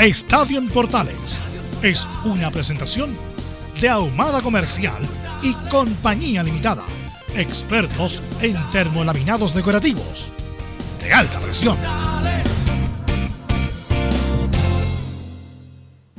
Estadio en Portales es una presentación de Ahumada Comercial y Compañía Limitada. Expertos en termolaminados decorativos de alta presión.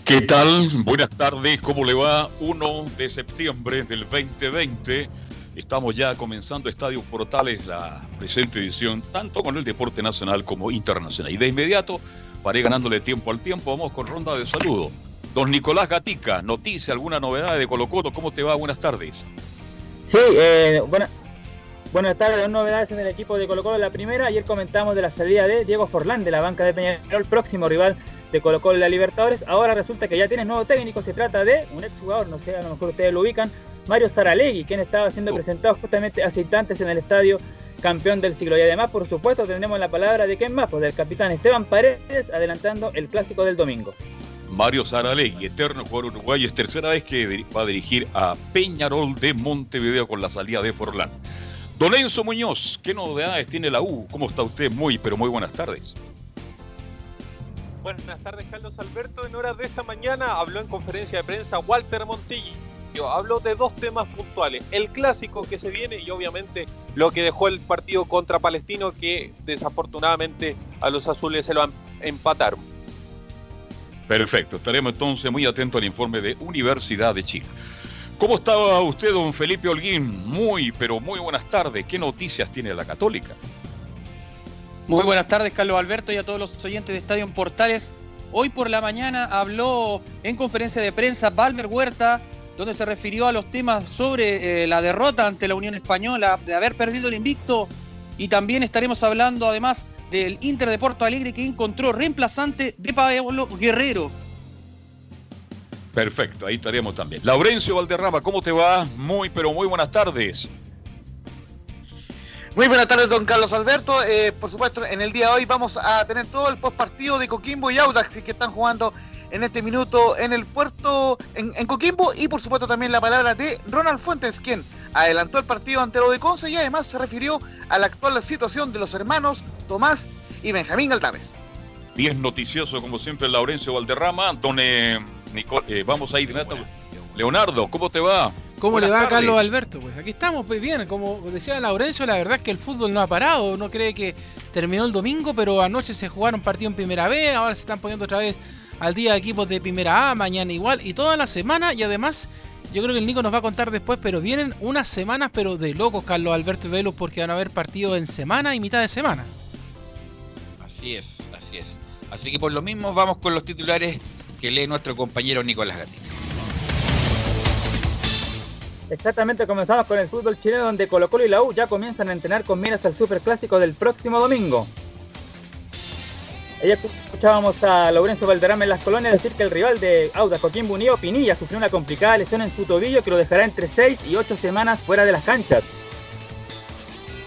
¿Qué tal? Buenas tardes, ¿cómo le va? 1 de septiembre del 2020. Estamos ya comenzando Estadio Portales, la presente edición, tanto con el deporte nacional como internacional. Y de inmediato, para ir ganándole tiempo al tiempo, vamos con ronda de saludos. Don Nicolás Gatica, noticia, alguna novedad de Colo Colo, ¿cómo te va? Buenas tardes. Sí, eh, buena, buenas tardes, dos novedades en el equipo de Colo Colo. La primera, ayer comentamos de la salida de Diego Forlán de la banca de Peñarol, próximo rival de Colo Colo en la Libertadores. Ahora resulta que ya tiene nuevo técnico, se trata de un exjugador, no sé, a lo mejor ustedes lo ubican, Mario Saralegui, quien estaba siendo presentado justamente hace instantes en el estadio campeón del siglo. Y además, por supuesto, tendremos la palabra de quién más, pues del capitán Esteban Paredes, adelantando el clásico del domingo. Mario Saralegui, eterno jugador uruguayo, es tercera vez que va a dirigir a Peñarol de Montevideo con la salida de Forlán. Don Enzo Muñoz, ¿qué novedades tiene la U? ¿Cómo está usted? Muy, pero muy buenas tardes. Buenas tardes, Carlos Alberto. En horas de esta mañana habló en conferencia de prensa Walter Montillo. Habló de dos temas puntuales. El clásico que se viene y obviamente lo que dejó el partido contra Palestino que desafortunadamente a los azules se lo empataron. Perfecto, estaremos entonces muy atentos al informe de Universidad de Chile. ¿Cómo estaba usted, don Felipe Holguín? Muy, pero muy buenas tardes. ¿Qué noticias tiene la Católica? Muy buenas tardes, Carlos Alberto, y a todos los oyentes de Estadio en Portales. Hoy por la mañana habló en conferencia de prensa Valmer Huerta, donde se refirió a los temas sobre eh, la derrota ante la Unión Española, de haber perdido el invicto, y también estaremos hablando además del Inter de Porto Alegre que encontró reemplazante de Pablo Guerrero. Perfecto, ahí estaremos también. Laurencio Valderrama, ¿cómo te va? Muy, pero muy buenas tardes. Muy buenas tardes, don Carlos Alberto. Eh, por supuesto, en el día de hoy vamos a tener todo el postpartido de Coquimbo y Audax que están jugando en este minuto en el puerto en, Coquimbo y por supuesto también la palabra de Ronald Fuentes, quien adelantó el partido ante lo de Conce y además se refirió a la actual situación de los hermanos Tomás y Benjamín Galdames. Bien noticioso, como siempre, Laurencio Valderrama. Don eh, eh, vamos a ir, Leonardo, ¿cómo te va? ¿Cómo le va a Carlos Alberto? Pues aquí estamos, pues bien, como decía Laurencio, la verdad es que el fútbol no ha parado, no cree que terminó el domingo, pero anoche se jugaron partidos en primera B, ahora se están poniendo otra vez al día de equipos de primera A, mañana igual, y toda la semana, y además, yo creo que el Nico nos va a contar después, pero vienen unas semanas, pero de locos, Carlos Alberto y Velus, porque van a haber partidos en semana y mitad de semana. Así es, así es. Así que por lo mismo vamos con los titulares que lee nuestro compañero Nicolás Gatica. Exactamente, comenzamos con el fútbol chileno donde Colo Colo y la U ya comienzan a entrenar con miras al Superclásico del próximo domingo. Ayer escuchábamos a Lorenzo Valderrama en las colonias decir que el rival de Auda, Coquimbo Unido, Pinilla, sufrió una complicada lesión en su tobillo que lo dejará entre 6 y 8 semanas fuera de las canchas.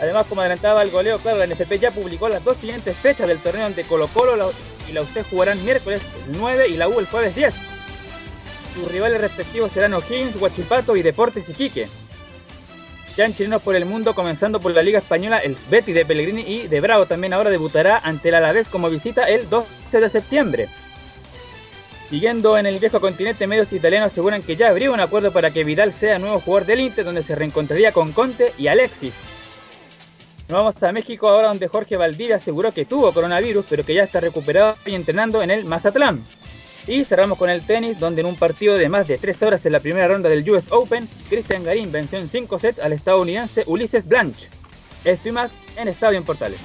Además, como adelantaba el goleo, claro, la NFP ya publicó las dos siguientes fechas del torneo donde Colo Colo y la UC jugarán miércoles 9 y la U el jueves 10. Sus rivales respectivos serán O'Higgins, Huachipato y Deportes Iquique. En Chilenos por el Mundo, comenzando por la Liga Española, el Betty de Pellegrini y de Bravo también ahora debutará ante el Alavés como visita el 12 de septiembre. Siguiendo en el viejo continente, medios italianos aseguran que ya habría un acuerdo para que Vidal sea nuevo jugador del Inter, donde se reencontraría con Conte y Alexis. Nos vamos a México ahora donde Jorge Valdivia aseguró que tuvo coronavirus, pero que ya está recuperado y entrenando en el Mazatlán. Y cerramos con el tenis, donde en un partido de más de 3 horas en la primera ronda del US Open, Cristian Garín venció en 5 sets al estadounidense Ulises Blanche. Esto y más en Estadio en Portales.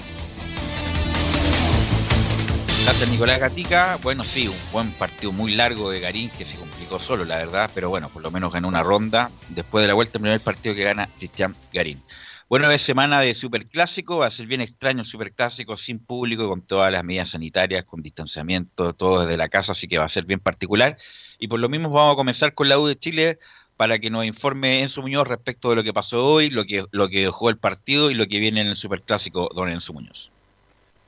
Gracias Nicolás Gatica. Bueno, sí, un buen partido muy largo de Garín que se complicó solo, la verdad, pero bueno, por lo menos ganó una ronda. Después de la vuelta, el primer partido que gana Cristian Garín. Bueno, es semana de superclásico, va a ser bien extraño superclásico sin público, con todas las medidas sanitarias, con distanciamiento, todo desde la casa, así que va a ser bien particular. Y por lo mismo vamos a comenzar con la U de Chile para que nos informe Enzo Muñoz respecto de lo que pasó hoy, lo que, lo que dejó el partido y lo que viene en el superclásico, don Enzo Muñoz.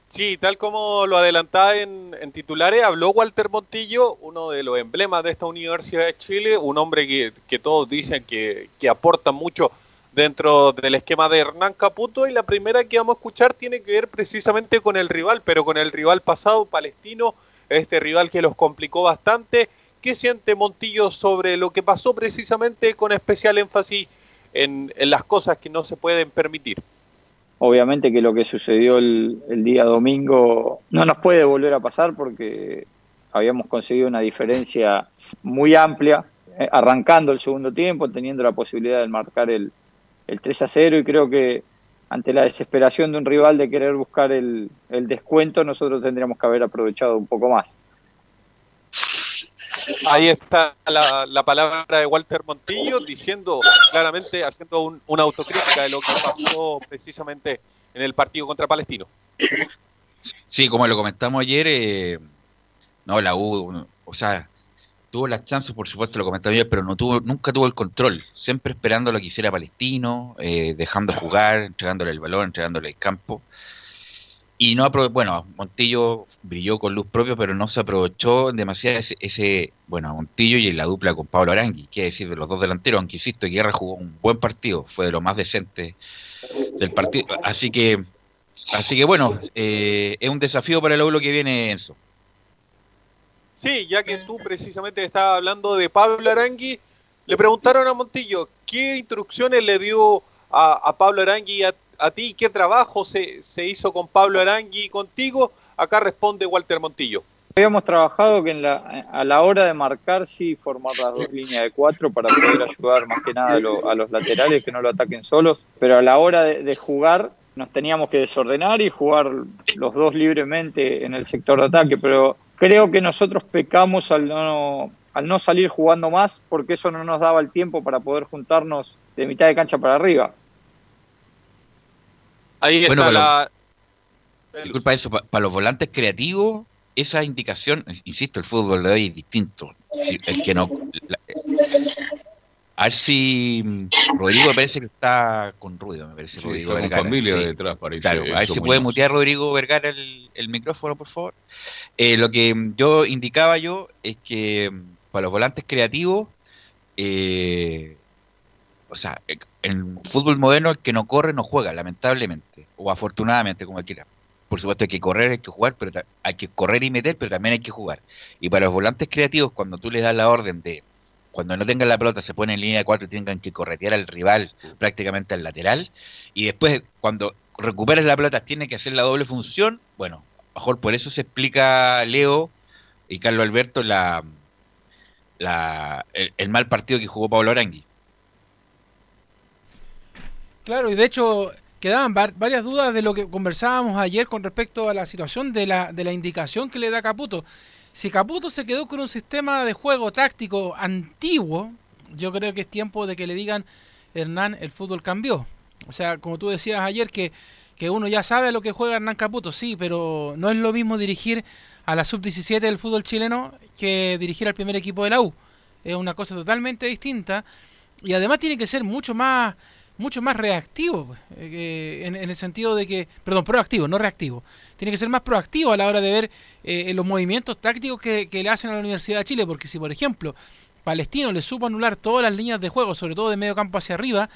Sí, tal como lo adelantaba en, titulares, habló Walter Montillo, uno de los emblemas de esta Universidad de Chile, un hombre que, que todos dicen que, que aporta mucho dentro del esquema de Hernán Caputo y la primera que vamos a escuchar tiene que ver precisamente con el rival, pero con el rival pasado palestino, este rival que los complicó bastante. ¿Qué siente Montillo sobre lo que pasó precisamente con especial énfasis en, las cosas que no se pueden permitir? Obviamente que lo que sucedió el, día domingo no nos puede volver a pasar porque habíamos conseguido una diferencia muy amplia, eh, arrancando el segundo tiempo, teniendo la posibilidad de marcar el, el 3 a 0 y creo que ante la desesperación de un rival de querer buscar el, descuento, nosotros tendríamos que haber aprovechado un poco más. Ahí está la, palabra de Walter Montillo diciendo claramente, haciendo una autocrítica de lo que pasó precisamente en el partido contra Palestino. Sí, como lo comentamos ayer, eh, no, la U, o sea, tuvo las chances, por supuesto, lo comentaba bien, pero no tuvo, nunca tuvo el control, siempre esperando lo que hiciera Palestino, eh, dejando jugar, entregándole el balón, entregándole el campo. Y no bueno, Montillo brilló con luz propia, pero no se aprovechó demasiado ese, bueno, Montillo y la dupla con Pablo Arangui, quiere decir, de los dos delanteros, aunque insisto, Guerra jugó un buen partido, fue de lo más decente del partido. Así que, así que bueno, eh, es un desafío para el lo que viene Enzo. Sí, ya que tú precisamente estabas hablando de Pablo Arangui, le preguntaron a Montillo, ¿qué instrucciones le dio a, Pablo Arangui a, a, ti? ¿Qué trabajo se, hizo con Pablo Arangui contigo? Acá responde Walter Montillo. Habíamos trabajado que en la, a la hora de marcar sí formar las dos líneas de cuatro para poder ayudar más que nada a, los laterales que no lo ataquen solos, pero a la hora de, de jugar nos teníamos que desordenar y jugar los dos libremente en el sector de ataque, pero Creo que nosotros pecamos al no, al no salir jugando más porque eso no nos daba el tiempo para poder juntarnos de mitad de cancha para arriba. Ahí está la... disculpa eso, para los volantes creativos, esa indicación, insisto, el fútbol de hoy es distinto. El que no, a ver si mm, Rodrigo parece que está con ruido, me parece. Rodrigo Vergara. familia detrás, parece. Claro, a ver si puede mutear Rodrigo Vergara el, el micrófono, por favor. Eh, lo que mm, yo indicaba yo es que mm, para los volantes creativos, eh, o sea, eh, en fútbol moderno el que no corre no juega, lamentablemente, o afortunadamente, como quiera. Por supuesto hay que correr, hay que jugar, pero hay que correr y meter, pero también hay que jugar. Y para los volantes creativos, cuando tú les das la orden de cuando no tengan la pelota se ponen en línea de cuatro y tengan que corretear al rival prácticamente al lateral. Y después, cuando recuperes la pelota, tiene que hacer la doble función. Bueno, mejor por eso se explica Leo y Carlos Alberto la, el, mal partido que jugó Pablo Arangui. Claro, y de hecho quedaban varias dudas de lo que conversábamos ayer con respecto a la situación de la, de la indicación que le da Caputo. Si Caputo se quedó con un sistema de juego táctico antiguo, yo creo que es tiempo de que le digan, Hernán, el fútbol cambió. O sea, como tú decías ayer, que, que uno ya sabe lo que juega Hernán Caputo, sí, pero no es lo mismo dirigir a la sub-17 del fútbol chileno que dirigir al primer equipo de la U. Es una cosa totalmente distinta y además tiene que ser mucho más mucho más reactivo, pues, eh, en, el sentido de que, perdón, proactivo, no reactivo. Tiene que ser más proactivo a la hora de ver eh, los movimientos tácticos que, le hacen a la Universidad de Chile, porque si, por ejemplo, Palestino le supo anular todas las líneas de juego, sobre todo de medio campo hacia arriba,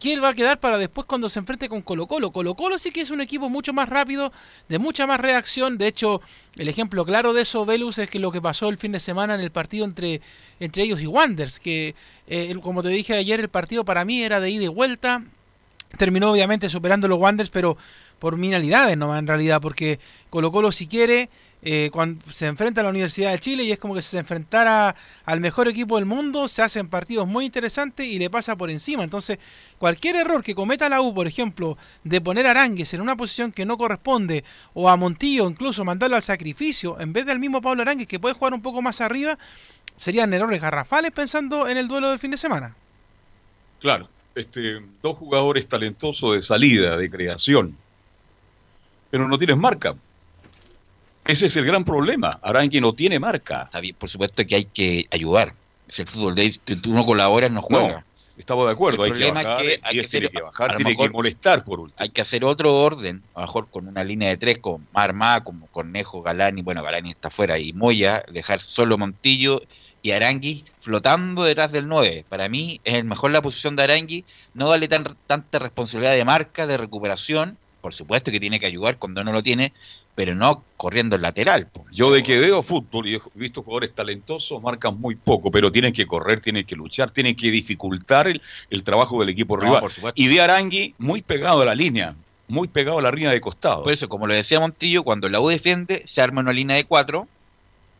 ¿quién va a quedar para después cuando se enfrente con Colo Colo? Colo Colo sí que es un equipo mucho más rápido, de mucha más reacción. De hecho, el ejemplo claro de eso, Velus, es que lo que pasó el fin de semana en el partido entre, entre ellos y Wanders, que eh, como te dije ayer, el partido para mí era de ida y vuelta. terminó obviamente superando los Wanderers, pero por minalidades nomás en realidad, porque Colo Colo si quiere, eh, cuando se enfrenta a la Universidad de Chile y es como que si se enfrentara al mejor equipo del mundo, se hacen partidos muy interesantes y le pasa por encima. Entonces, cualquier error que cometa la U, por ejemplo, de poner a Arangues en una posición que no corresponde, o a Montillo incluso mandarlo al sacrificio, en vez del mismo Pablo Arangues que puede jugar un poco más arriba, serían errores garrafales pensando en el duelo del fin de semana. Claro, este, dos jugadores talentosos de salida, de creación, pero no tienes marca. Ese es el gran problema. Arangui no tiene marca. Por supuesto que hay que ayudar. Es el fútbol de tú no colaboras, no juega. No, estamos de acuerdo. El hay problema que bajar, es que hay que, tiene que bajar, tiene que molestar por último. Hay que hacer otro orden, a lo mejor con una línea de tres, con armada, como Cornejo, Galani, bueno, Galani está fuera, y Moya, dejar solo Montillo y Arangui flotando detrás del 9. Para mí es el mejor la posición de Arangui, no darle tan, tanta responsabilidad de marca, de recuperación, por supuesto que tiene que ayudar cuando no lo tiene, pero no corriendo el lateral. Yo de que veo fútbol y he visto jugadores talentosos, marcan muy poco, pero tienen que correr, tienen que luchar, tienen que dificultar el, trabajo del equipo rival. y de Arangui muy pegado a la línea, muy pegado a la línea de costado. Por eso, como lo decía Montillo, cuando la U defiende, se arma una línea de cuatro,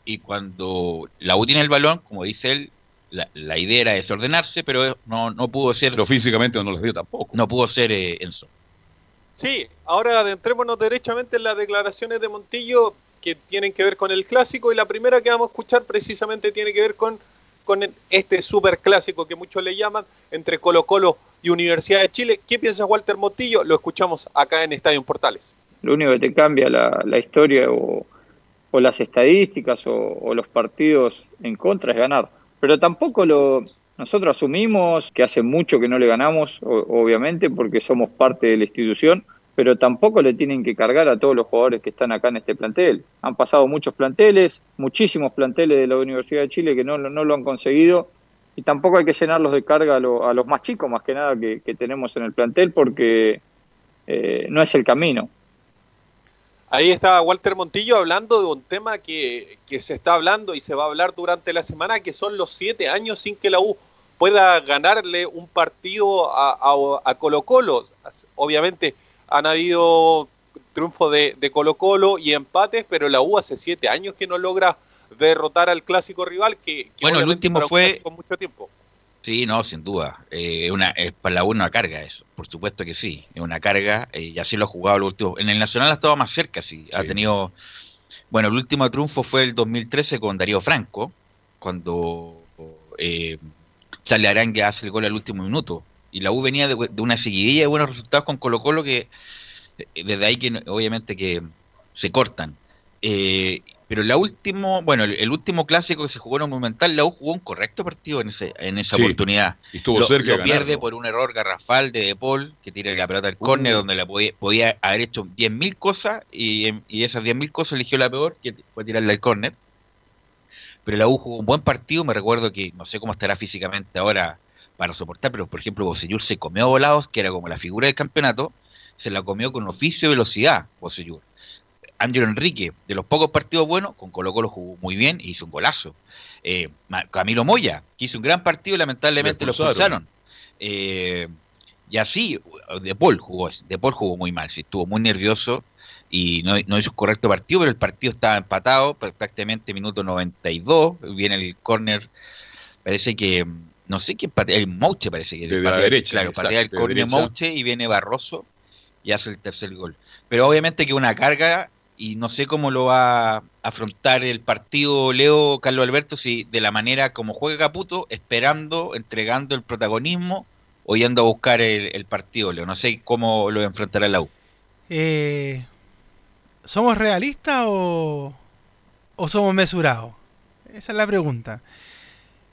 y cuando la U tiene el balón, como dice él, la, idea era desordenarse, pero no, no pudo ser... Pero físicamente no lo dio tampoco. No pudo ser eh, Enzo. Sí, ahora adentrémonos derechamente en las declaraciones de Montillo que tienen que ver con el clásico y la primera que vamos a escuchar precisamente tiene que ver con, con este super clásico que muchos le llaman entre Colo Colo y Universidad de Chile. ¿Qué piensa Walter Montillo? Lo escuchamos acá en Estadio Portales. Lo único que te cambia la, historia o, las estadísticas o los partidos en contra es ganar. Pero tampoco lo, nosotros asumimos que hace mucho que no le ganamos, obviamente, porque somos parte de la institución, pero tampoco le tienen que cargar a todos los jugadores que están acá en este plantel. Han pasado muchos planteles, muchísimos planteles de la Universidad de Chile que no, lo han conseguido y tampoco hay que llenarlos de carga a, los más chicos, más que nada, que, tenemos en el plantel, porque eh, no es el camino. Ahí está Walter Montillo hablando de un tema que, se está hablando y se va a hablar durante la semana, que son los siete años sin que la U pueda ganarle un partido a, Colo Colo. Obviamente han habido triunfos de, Colo Colo y empates, pero la U hace siete años que no logra derrotar al clásico rival que, bueno el último fue con mucho tiempo Sí, no, sin duda. Eh, una, es para la U una carga eso, por supuesto que sí. Es una carga eh, y así lo ha jugado el último. En el Nacional ha estado más cerca, sí. Ha tenido. Bueno, el último triunfo fue el 2013 con Darío Franco, cuando eh, Charlie Arangue hace el gol al último minuto. Y la U venía de, de una seguidilla de buenos resultados con Colo Colo que eh, desde ahí que obviamente que se cortan. Eh, pero la último, bueno, el, último clásico que se jugó en un Monumental, la U jugó un correcto partido en ese en esa oportunidad. Y estuvo lo, cerca lo pierde por un error garrafal de De Paul, que tira la pelota al córner, uh. donde la podía, podía, haber hecho 10.000 cosas y, y esas 10.000 cosas eligió la peor, que fue tirarle al córner. Pero la U jugó un buen partido, me recuerdo que no sé cómo estará físicamente ahora para soportar, pero por ejemplo Bocellur se comió a volados, que era como la figura del campeonato, se la comió con oficio y velocidad, Bocellur Ángelo Enrique, de los pocos partidos buenos, con Colo Colo jugó muy bien y hizo un golazo. Eh, Camilo Moya, que hizo un gran partido y lamentablemente lo expulsaron. Eh, y así, De Paul jugó, De Paul jugó muy mal, sí, estuvo muy nervioso y no, hizo un correcto partido, pero el partido estaba empatado, prácticamente minuto 92, viene el córner, parece que, no sé quién patea, el Mouche parece que. De la derecha. Claro, patea el córner Mouche y viene Barroso y hace el tercer gol. Pero obviamente que una carga y no sé cómo lo va a afrontar el partido Leo Carlos Alberto, si de la manera como juega Caputo, esperando, entregando el protagonismo o yendo a buscar el, partido Leo. No sé cómo lo enfrentará la U. Eh, ¿Somos realistas o, o somos mesurados? Esa es la pregunta.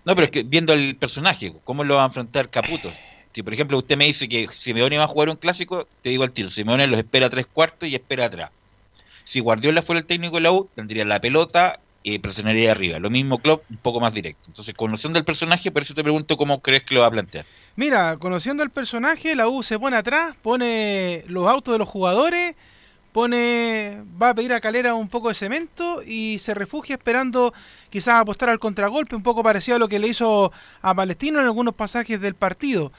No, pero es que viendo el personaje, ¿cómo lo va a enfrentar Caputo? Si por ejemplo usted me dice que Simeone va a jugar un clásico, te digo al tiro, Simeone los espera tres cuartos y espera atrás. Si Guardiola fuera el técnico de la U, tendría la pelota y presionaría arriba. Lo mismo Klopp, un poco más directo. Entonces, conociendo el personaje, por eso te pregunto cómo crees que lo va a plantear. Mira, conociendo el personaje, la U se pone atrás, pone los autos de los jugadores, pone va a pedir a Calera un poco de cemento y se refugia esperando quizás apostar al contragolpe, un poco parecido a lo que le hizo a Palestino en algunos pasajes del partido.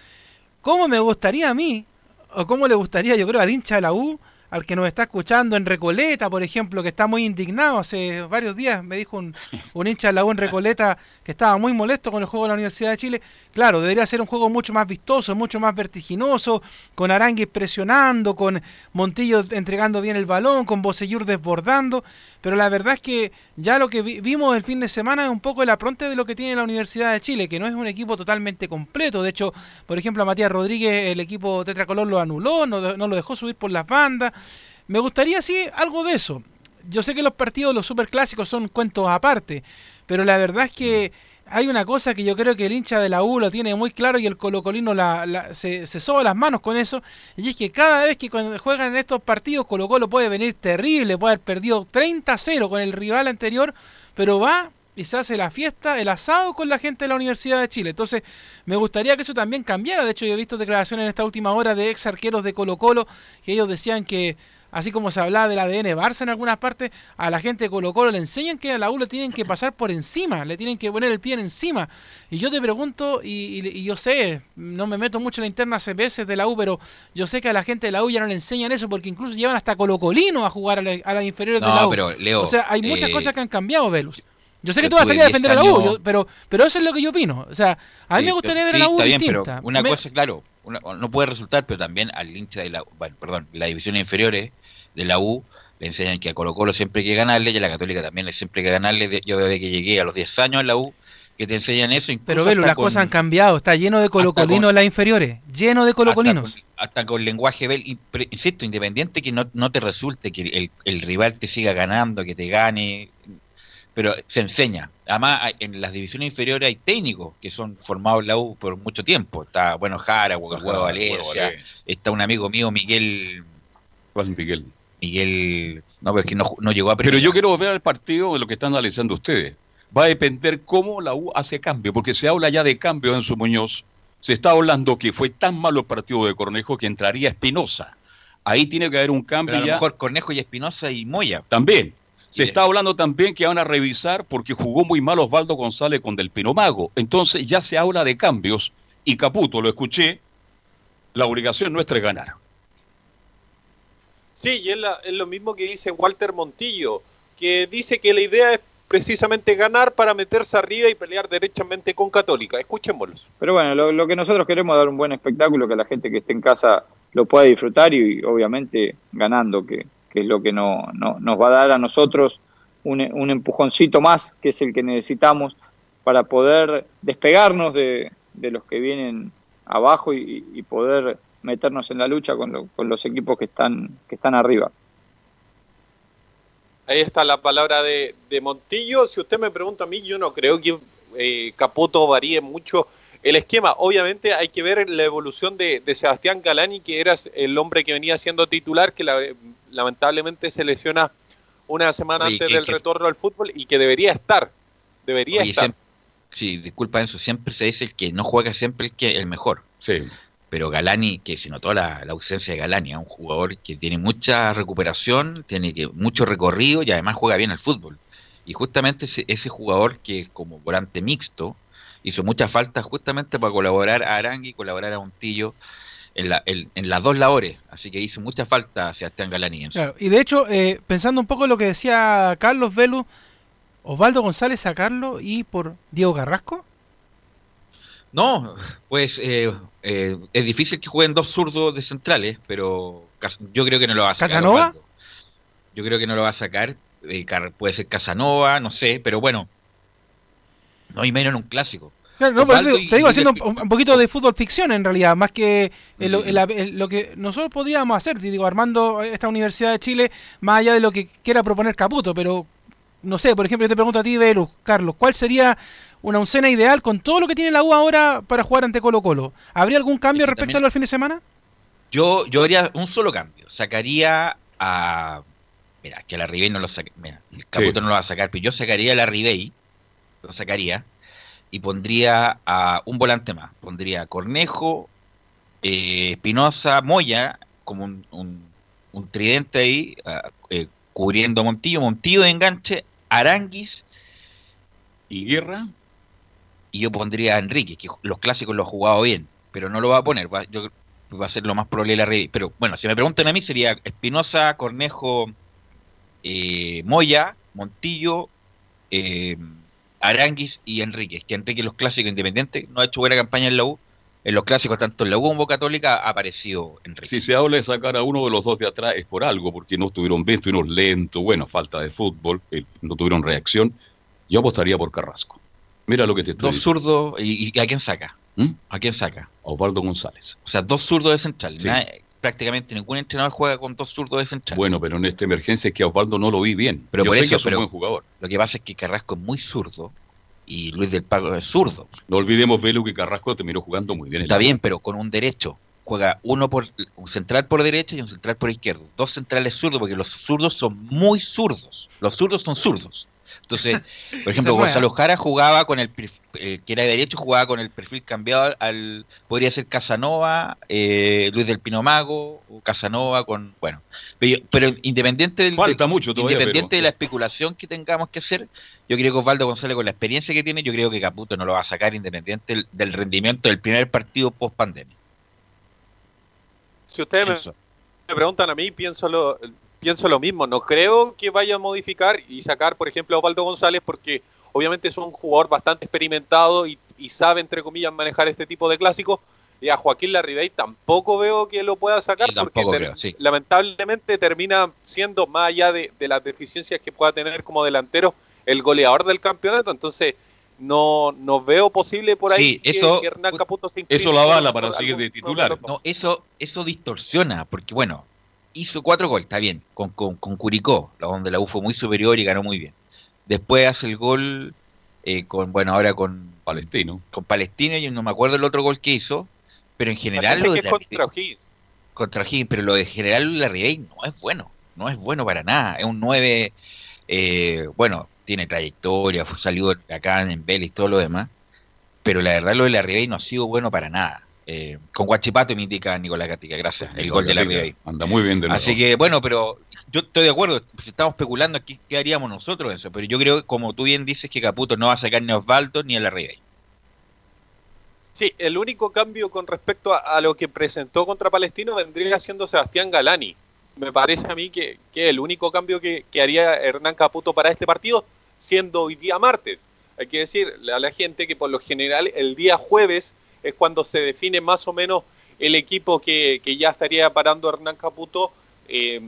¿Cómo me gustaría a mí o cómo le gustaría, yo creo, al hincha de la U al que nos está escuchando en Recoleta, por ejemplo, que está muy indignado. Hace varios días me dijo un, un hincha de la U en Recoleta que estaba muy molesto con el juego de la Universidad de Chile. Claro, debería ser un juego mucho más vistoso, mucho más vertiginoso, con Arangues presionando, con Montillo entregando bien el balón, con Bocellur desbordando. Pero la verdad es que ya lo que vimos el fin de semana es un poco el apronte de lo que tiene la Universidad de Chile, que no es un equipo totalmente completo. De hecho, por ejemplo, a Matías Rodríguez el equipo tetracolor lo anuló, no, no lo dejó subir por las bandas. Me gustaría, sí, algo de eso. Yo sé que los partidos, los superclásicos, son cuentos aparte, pero la verdad es que hay una cosa que yo creo que el hincha de la U lo tiene muy claro y el colocolino la, se, se soba las manos con eso, y es que cada vez que cuando juegan en estos partidos Colo Colo puede venir terrible, puede haber perdido 30-0 con el rival anterior, pero va y se hace la fiesta, el asado con la gente de la Universidad de Chile. Entonces, me gustaría que eso también cambiara. De hecho, yo he visto declaraciones en esta última hora de ex arqueros de Colo Colo que ellos decían que así como se hablaba del ADN Barça en algunas partes, a la gente de Colo Colo le enseñan que a la U le tienen que pasar por encima, le tienen que poner el pie encima. Y yo te pregunto, y, yo sé, no me meto mucho en la interna CPS de la U, pero yo sé que a la gente de la U ya no le enseñan eso porque incluso llevan hasta Colo Colino a jugar a, las inferiores de la U. Pero, Leo, o sea, hay muchas eh, cosas que han cambiado, Velus. Yo sé que tú vas a salir a defender a la U, pero, pero eso es lo que yo opino. O sea, a mí me gustaría ver a la U distinta. una cosa, claro, no puede resultar, pero también al hincha de la, bueno, perdón, la división inferiores de la U le enseñan que a Colo Colo siempre hay que ganarle y a la Católica también le siempre hay que ganarle. Yo desde que llegué a los 10 años en la U, que te enseñan eso. Pero Velo, las cosas han cambiado, está lleno de colocolinos en las inferiores, lleno de colocolinos. Hasta, con, lenguaje, insisto, independiente que no, no te resulte que el, el, rival te siga ganando, que te gane, pero se enseña. Además, en las divisiones inferiores hay técnicos que son formados en la U por mucho tiempo. Está, bueno, Jara, Huevo Valencia, está un amigo mío, Miguel... ¿Cuál Miguel? Miguel, no, pero es que no, no llegó a Pero yo quiero ver al partido de lo que están analizando ustedes. Va a depender cómo la U hace cambio, porque se habla ya de cambio en su Muñoz. Se está hablando que fue tan malo el partido de Cornejo que entraría Espinosa. Ahí tiene que haber un cambio. Pero a lo mejor Cornejo y Espinosa y Moya. También. Se está hablando también que van a revisar porque jugó muy mal Osvaldo González con Del Pino Mago. Entonces ya se habla de cambios y Caputo, lo escuché, la obligación nuestra es ganar. Sí, y es, lo mismo que dice Walter Montillo, que dice que la idea es precisamente ganar para meterse arriba y pelear derechamente con Católica. Escuchémoslos. Pero bueno, lo, que nosotros queremos es dar un buen espectáculo, que la gente que esté en casa lo pueda disfrutar y, obviamente ganando, que, es lo que no, nos va a dar a nosotros un, empujoncito más, que es el que necesitamos para poder despegarnos de, los que vienen abajo y poder meternos en la lucha con, con los equipos que están, que están arriba. Ahí está la palabra de, de, Montillo. Si usted me pregunta a mí, yo no creo que eh, Capoto varíe mucho el esquema. Obviamente hay que ver la evolución de, de Sebastián Galani, que era el hombre que venía siendo titular, que lamentablemente se lesiona una semana antes del retorno al fútbol y que debería estar. Debería estar. sí, disculpa eso, siempre se dice el que no juega siempre el que el mejor. Sí pero Galani, que se notó la, ausencia de Galani, es un jugador que tiene mucha recuperación, tiene que, mucho recorrido y además juega bien al fútbol. Y justamente ese, jugador que como volante mixto hizo mucha falta justamente para colaborar a Arangui y colaborar a Montillo en, la, en, las dos labores. Así que hizo mucha falta a Sebastián Galani. Claro, y de hecho, eh, pensando un poco en lo que decía Carlos Velu, Osvaldo González sacarlo y por Diego Carrasco. No, pues eh, eh, es difícil que jueguen dos zurdos de centrales, pero yo creo que no lo va a sacar. ¿Casanova? Yo creo que no lo va a sacar. Eh, puede ser Casanova, no sé, pero bueno, no hay menos en un clásico. no, te digo, haciendo un, poquito de fútbol ficción en realidad, más que lo, lo, que nosotros podríamos hacer, digo, armando esta Universidad de Chile, más allá de lo que quiera proponer Caputo, pero no sé, por ejemplo, yo te pregunto a ti, Velus, Carlos, ¿cuál sería una oncena ideal con todo lo que tiene la U ahora para jugar ante Colo Colo? ¿Habría algún cambio respecto a lo del fin de semana? Yo, yo haría un solo cambio. Sacaría a. Mira, que a la Ribey no lo saca. Mira, el Caputo no lo va a sacar, pero yo sacaría a la Ribey, lo sacaría, y pondría a un volante más. Pondría a Cornejo, eh, Espinosa, Moya, como un, tridente ahí, eh, cubriendo a Montillo, Montillo de enganche, Aranguis y Guerra. Y yo pondría a Enrique, que los clásicos lo ha jugado bien, pero no lo va a poner. Yo va a ser lo más probable la red. Pero bueno, si me preguntan a mí, sería Espinosa, Cornejo, eh, Moya, Montillo, eh, Aranguis y Enríquez. Que Enrique, los clásicos independientes, no ha hecho buena campaña en la U. En los clásicos, tanto en la U como Católica, ha aparecido Enrique. Si se habla de sacar a uno de los dos de atrás es por algo, porque no estuvieron bien, estuvieron lentos, bueno, falta de fútbol, eh, no tuvieron reacción. Yo apostaría por Carrasco. Mira lo que te estoy Dos zurdos, y, y ¿a quién saca? ¿Mm? ¿A quién saca? Osvaldo González. O sea, dos zurdos de central. Sí. Prácticamente ningún entrenador juega con dos zurdos de central. Bueno, pero en esta emergencia es que a Osvaldo no lo vi bien. Pero Yo por sé eso, que es un buen jugador. Lo que pasa es que Carrasco es muy zurdo y Luis del Pago es zurdo. No olvidemos, Velo, que Carrasco terminó jugando muy bien. en Está bien, pero con un derecho. Juega uno por un central por derecha y un central por izquierdo. Dos centrales zurdos, porque los zurdos son muy zurdos. Los zurdos son zurdos. Entonces, por ejemplo. Gonzalo Jara jugaba con el eh, que era de derecho, jugaba con el perfil cambiado al, podría ser Casanova, eh, Luis del Pino Mago, o Casanova con, bueno, pero, pero independiente del, Falta mucho todavía. Independiente pero- de la especulación que tengamos que hacer, yo creo que Osvaldo González, con la experiencia que tiene, yo creo que Caputo no lo va a sacar independiente del, del rendimiento del primer partido post pandemia. Si ustedes me, me preguntan a mí, pienso lo, pienso lo mismo. No creo que vaya a modificar y sacar, por ejemplo, a Osvaldo González, porque obviamente es un jugador bastante experimentado y, y sabe, entre comillas, manejar este tipo de clásicos. Y a Joaquín Larribey tampoco veo que lo pueda sacar, porque ter- sí. lamentablemente termina siendo, más allá de, de las deficiencias que pueda tener como delantero, el goleador del campeonato. Entonces, no, no veo posible por ahí Sí, que, eso- que Hernán Caputo se Eso la por- bala para seguir de titular. No, eso, eso distorsiona, porque bueno, hizo cuatro goles, está bien, con, con, con Curicó, donde la U fue muy superior y ganó muy bien. Después hace el gol eh, con, bueno, ahora con, Palestino. con Palestino, y no me acuerdo el otro gol que hizo, pero en general lo de es la- contra O'Higgins. contra Higgins, pero lo de general la Ribey no es bueno, no es bueno para nada, es un 9, eh, bueno, tiene trayectoria, fue salido acá en Vélez y todo lo demás, pero la verdad lo de la Ribey no ha sido bueno para nada. Eh, con Guachipato me indica Nicolás Gatica, gracias, el gol de la Ribey. Anda muy bien de nuevo. Así que bueno, pero yo estoy de acuerdo, si estamos especulando aquí, ¿qué haríamos nosotros eso? Pero yo creo, como tú bien dices, que Caputo no va a sacar ni a Osvaldo ni a la Ribey. Sí, el único cambio con respecto a, a lo que presentó contra Palestino vendría siendo Sebastián Galani. Me parece a mí que, que el único cambio que, que haría Hernán Caputo para este partido, siendo hoy día martes. Hay que decirle a la gente que por lo general el día jueves es cuando se define más o menos el equipo que, que ya estaría parando Hernán Caputo eh,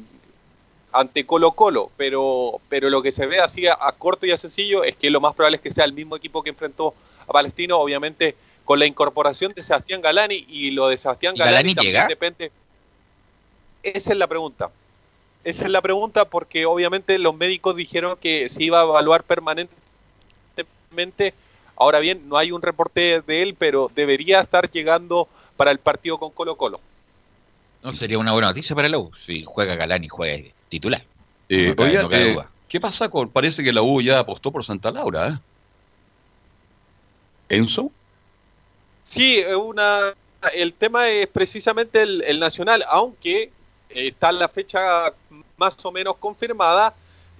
ante Colo Colo. Pero, pero lo que se ve así a, a corto y a sencillo es que lo más probable es que sea el mismo equipo que enfrentó a Palestino, obviamente con la incorporación de Sebastián Galani y lo de Sebastián ¿Y Galani, Galani también llega? depende. Esa es la pregunta. Esa es la pregunta porque obviamente los médicos dijeron que se iba a evaluar permanentemente. Ahora bien, no hay un reporte de él, pero debería estar llegando para el partido con Colo Colo. No sería una buena noticia para la U si juega Galán y juega titular. Eh, No cabe- oiga, no cabe eh, duda. ¿qué pasa con.? Parece que la U ya apostó por Santa Laura, ¿eh? ¿Enzo? Sí, es una, el tema es precisamente el, el nacional, aunque está la fecha más o menos confirmada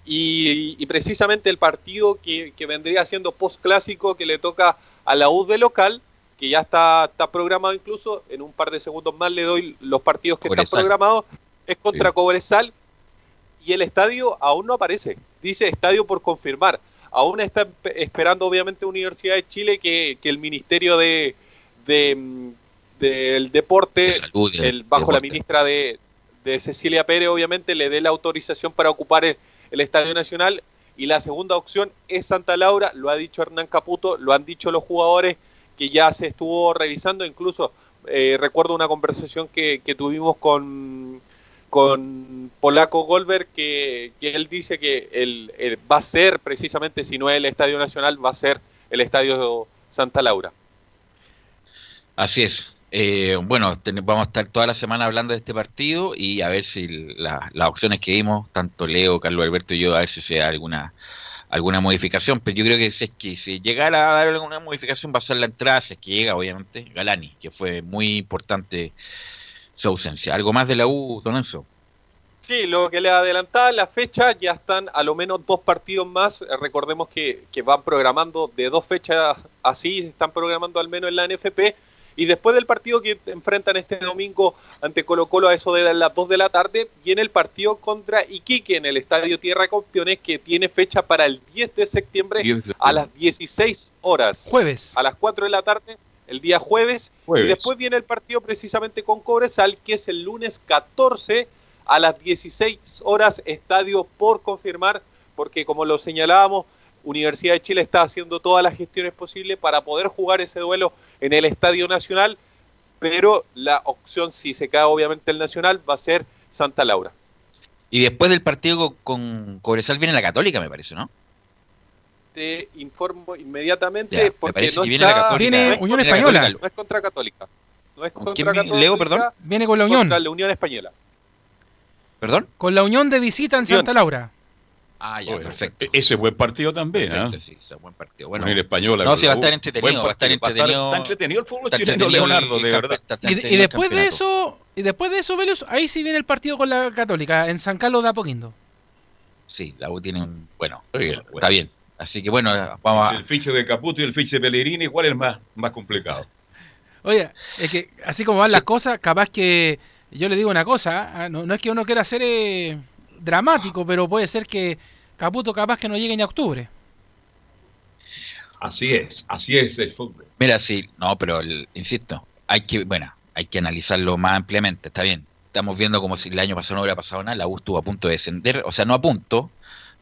y, y precisamente el partido que, que vendría siendo post clásico que le toca a la U de local, que ya está, está programado incluso, en un par de segundos más le doy los partidos que están programados, es contra Sí. Cobresal y el estadio aún no aparece, dice estadio por confirmar. Aún está esp- esperando obviamente Universidad de Chile que, que el Ministerio de, de, mm, del deporte, De salud, de- el, bajo la ministra de, de Cecilia Pérez, obviamente le dé la autorización para ocupar el, el Estadio Nacional. Y la segunda opción es Santa Laura, lo ha dicho Hernán Caputo, lo han dicho los jugadores que ya se estuvo revisando, incluso eh, recuerdo una conversación que, que tuvimos con, con Polaco Goldberg, que, él dice que va a ser precisamente, si no es el Estadio Nacional, va a ser el Estadio Santa Laura. Así es. Eh, bueno, vamos a estar toda la semana hablando de este partido y a ver si la- las opciones que vimos, tanto Leo, Carlos Alberto y yo, a ver si se da alguna alguna modificación. Pero yo creo que si es que si llegara a dar alguna modificación va a ser la entrada, si es que llega, obviamente, Galani, que fue muy importante su ausencia. ¿Algo más de la U, Don Enzo? Sí, lo que le adelantaba la fecha, ya están a lo menos dos partidos más. Eh, Recordemos que, que van programando de dos fechas así, están programando al menos en la NFP. Y después del partido que enfrentan este domingo ante Colo Colo a eso de las 2 de la tarde, viene el partido contra Iquique en el Estadio Tierra Campeones que tiene fecha para el 10 de septiembre a las 16 horas. Jueves. A las 4 de la tarde, el día jueves. Jueves. Y después viene el partido precisamente con Cobresal, que es el lunes 14 a las 16 horas, estadio por confirmar, porque como lo señalábamos, Universidad de Chile está haciendo todas las gestiones posibles para poder jugar ese duelo en el Estadio Nacional, pero la opción, si se cae obviamente el Nacional, va a ser Santa Laura. Y después del partido con Cobresal viene la Católica, me parece, ¿no? Te informo inmediatamente Ya, me porque parece no que viene la está- Católica. Viene no es Unión Española. No es contra Católica. No es ¿Con contra quién viene? Católica. Leo, perdón. Viene con la Unión. Contra la Unión Española. ¿Perdón? Con la Unión de visita en Unión. Santa Laura. Ah, ya, perfecto. e- Ese buen partido también. Perfecto, sí, ese es buen partido. Bueno, el español. No, sí, va a estar entretenido, va a estar entretenido. Está entretenido el fútbol chileno, Leonardo, de verdad. Y, después de eso, y después de eso, Velus, ahí sí viene el partido con la Católica, en San Carlos de Apoquindo. Sí, la U tiene un. Bueno, Está bien, está bueno. bien. Así que bueno, vamos a. El fiche de Caputo y el fiche de Pellegrini, ¿cuál es más, más complicado? Oye, es que así como van las cosas, capaz que yo le digo una cosa, ah, no, no es que uno quiera ser eh, dramático, pero puede ser que Caputo capaz que no llegue ni a octubre. Así es, así es el fútbol. Mira, sí, no, pero el- insisto, hay que, bueno, hay que analizarlo más ampliamente, está bien. Estamos viendo como si el año pasado no hubiera pasado nada, la U estuvo a punto de descender, o sea, no a punto,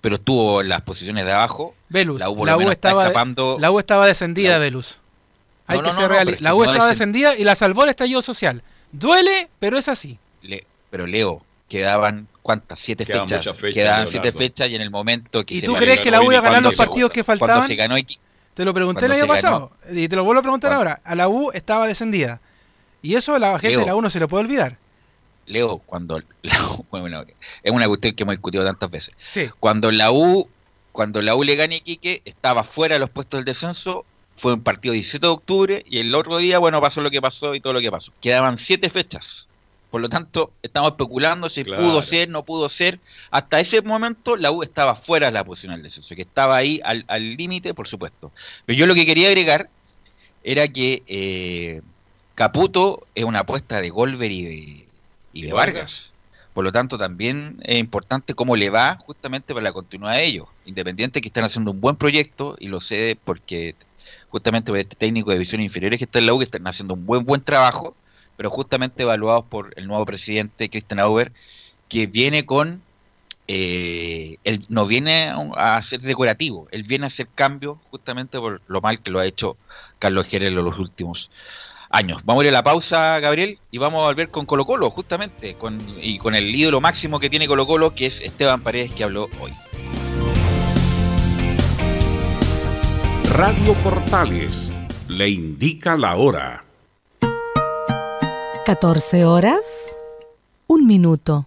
pero estuvo en las posiciones de abajo. Velus, La U, la estaba, escapando. la U estaba descendida, Velus. Hay No, que no, ser no, real. La U no estaba descend- descendida y la salvó el estallido social. Duele, pero es así. Le- pero Leo, quedaban cuántas, siete Quedaban fechas. quedaban siete fechas y en el momento que ¿Y tú crees que la U iba a ganar los partidos que cuando faltaban? se ganó Iqui- Te lo pregunté el año ganó- pasado y te lo vuelvo a preguntar Cuando- ahora. A la U estaba descendida. Y eso a la gente Leo. de la U no se le puede olvidar. Leo, cuando la U- bueno, es una cuestión que hemos discutido tantas veces. Sí. Cuando la U, cuando la U le gana a Iquique, estaba fuera de los puestos del descenso, fue un partido 17 de octubre y el otro día, bueno, pasó lo que pasó y todo lo que pasó. Quedaban siete fechas. Por lo tanto, estamos especulando si Claro. pudo ser, no pudo ser. Hasta ese momento la U estaba fuera de la posición del descenso, que estaba ahí al al límite, por supuesto. Pero yo lo que quería agregar era que eh, Caputo es una apuesta de Golver y de, y de Vargas. Vargas. Por lo tanto, también es importante cómo le va justamente para la continuidad de ellos. Independiente que están haciendo un buen proyecto, y lo sé porque justamente por este técnico de divisiones inferiores que está en la U, que están haciendo un buen buen trabajo, pero justamente evaluados por el nuevo presidente Christian Auber, que viene con eh, él no viene a ser decorativo, él viene a hacer cambios justamente por lo mal que lo ha hecho Carlos Jerez en los últimos años. Vamos a ir a la pausa, Gabriel, y vamos a volver con Colo Colo, justamente, con, y con el ídolo máximo que tiene Colo Colo, que es Esteban Paredes, que habló hoy. Radio Portales le indica la hora. 14 horas, un minuto.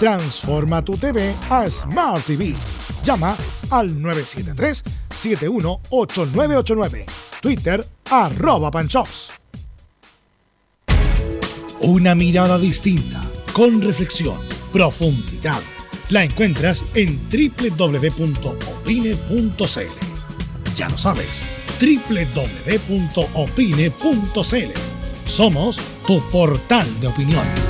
Transforma tu TV a Smart TV. Llama al 973-718989. Twitter arroba panchops. Una mirada distinta, con reflexión, profundidad. La encuentras en www.opine.cl. Ya lo sabes, www.opine.cl. Somos tu portal de opinión.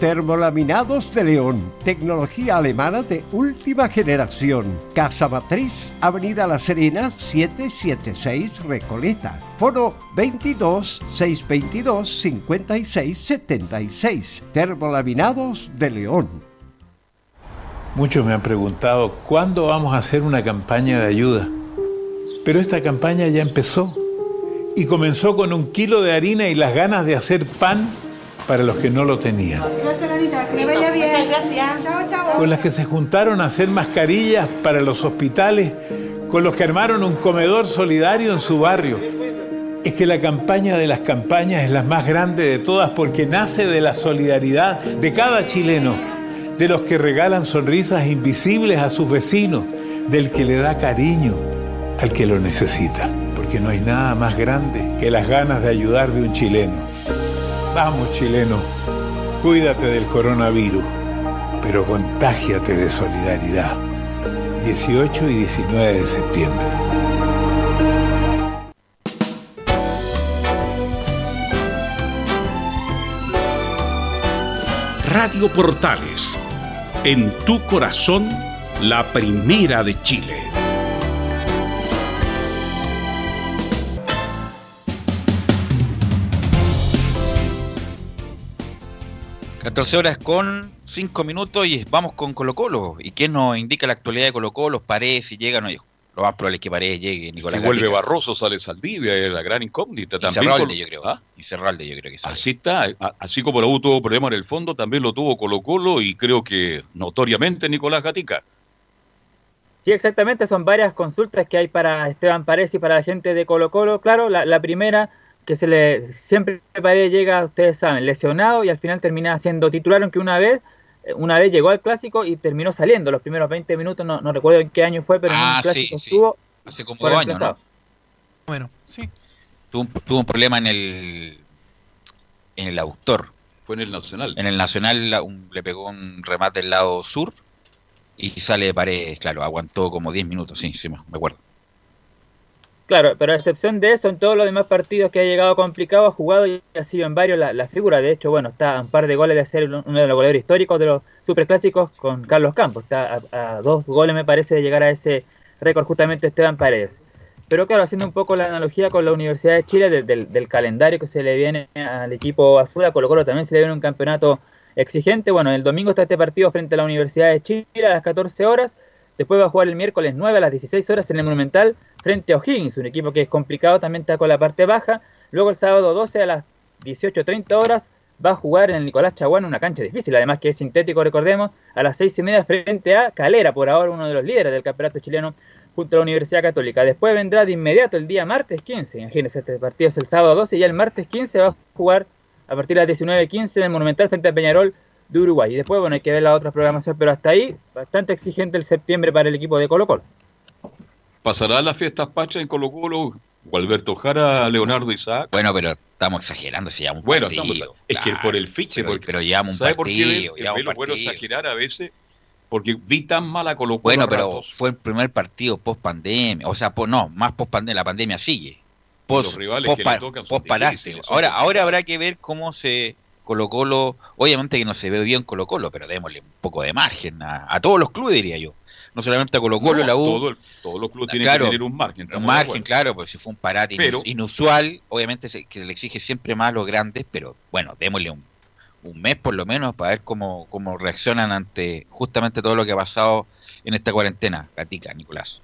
Termolaminados de León, tecnología alemana de última generación. Casa Matriz, Avenida La Serena, 776 Recoleta. Foro 22 622 56 76. Termolaminados de León. Muchos me han preguntado cuándo vamos a hacer una campaña de ayuda. Pero esta campaña ya empezó. Y comenzó con un kilo de harina y las ganas de hacer pan para los que no lo tenían. Con las que se juntaron a hacer mascarillas para los hospitales, con los que armaron un comedor solidario en su barrio. Es que la campaña de las campañas es la más grande de todas porque nace de la solidaridad de cada chileno, de los que regalan sonrisas invisibles a sus vecinos, del que le da cariño al que lo necesita. Porque no hay nada más grande que las ganas de ayudar de un chileno. Vamos, chileno, cuídate del coronavirus, pero contágiate de solidaridad. 18 y 19 de septiembre. Radio Portales, en tu corazón, la primera de Chile. 14 horas con 5 minutos y vamos con Colo Colo. ¿Y quién nos indica la actualidad de Colo Colo? Paredes, si llega o no Lo más probable es que Paredes llegue. Nicolás si vuelve Barroso, sale Saldivia, es la gran incógnita. También Cerralde, yo creo. ¿ah? Y Cerralde, yo creo que sale. Así está. Así como la U tuvo problemas en el fondo, también lo tuvo Colo Colo y creo que notoriamente Nicolás Gatica. Sí, exactamente. Son varias consultas que hay para Esteban Paredes y para la gente de Colo Colo. Claro, la, la primera que se le siempre Paredes llega, ustedes saben, lesionado y al final termina siendo titular, aunque una vez eh, una vez llegó al clásico y terminó saliendo los primeros 20 minutos, no, no recuerdo en qué año fue, pero en un ah, clásico estuvo. Hace como dos años, ¿no? Bueno, sí. Tuvo, tuvo, un problema en el en el autor. Fue en el Nacional. En el Nacional le pegó un remate del lado sur y sale de pared, claro, aguantó como 10 minutos, sí, sí, me acuerdo. Claro, pero a excepción de eso, en todos los demás partidos que ha llegado complicado, ha jugado y ha sido en varios la, figura. De hecho, bueno, está a un par de goles de ser uno de los goleadores históricos de los superclásicos con Carlos Campos. Está a, dos goles, me parece, de llegar a ese récord justamente Esteban Paredes. Pero claro, haciendo un poco la analogía con la Universidad de Chile, del, calendario que se le viene al equipo azul, a Colo Colo también se le viene un campeonato exigente. Bueno, el domingo está este partido frente a la Universidad de Chile a las 14 horas. Después va a jugar el miércoles 9 a las 16 horas en el Monumental frente a O'Higgins, un equipo que es complicado, también está con la parte baja. Luego el sábado 12 a las 18.30 horas va a jugar en el Nicolás Chaguán, una cancha difícil, además que es sintético, recordemos, a las 6 y media frente a Calera, por ahora uno de los líderes del campeonato chileno junto a la Universidad Católica. Después vendrá de inmediato el día martes 15, imagínense, este partido es el sábado 12 y el martes 15 va a jugar a partir de las 19.15 en el Monumental frente a Peñarol de Uruguay. Y después, bueno, hay que ver la otra programación, pero hasta ahí, bastante exigente el septiembre para el equipo de Colo Colo. ¿Pasará las fiestas pachas en Colo Colo? Alberto Jara, Leonardo Isaac. Bueno, pero estamos exagerando si un bueno, es que por el fiche, pero, porque, pero llevamos un partido. Por qué es bueno exagerar a veces? Porque vi tan mal a Colo Colo. Bueno, pero fue el primer partido post pandemia, o sea, no, más post pandemia, la pandemia sigue. Post, los rivales que le tocan post Ahora, ahora habrá que ver cómo se Colo Colo, obviamente que no se ve bien Colo Colo, pero démosle un poco de margen a todos los clubes, diría yo no solamente a Colo Colo, la U. todos los clubes tienen que tener un margen. Un margen, claro, pues si fue un parate inusual, obviamente que le exige siempre más a los grandes, pero bueno, démosle un, mes por lo menos para ver cómo, cómo reaccionan ante justamente todo lo que ha pasado en esta cuarentena, Gatica, Nicolás.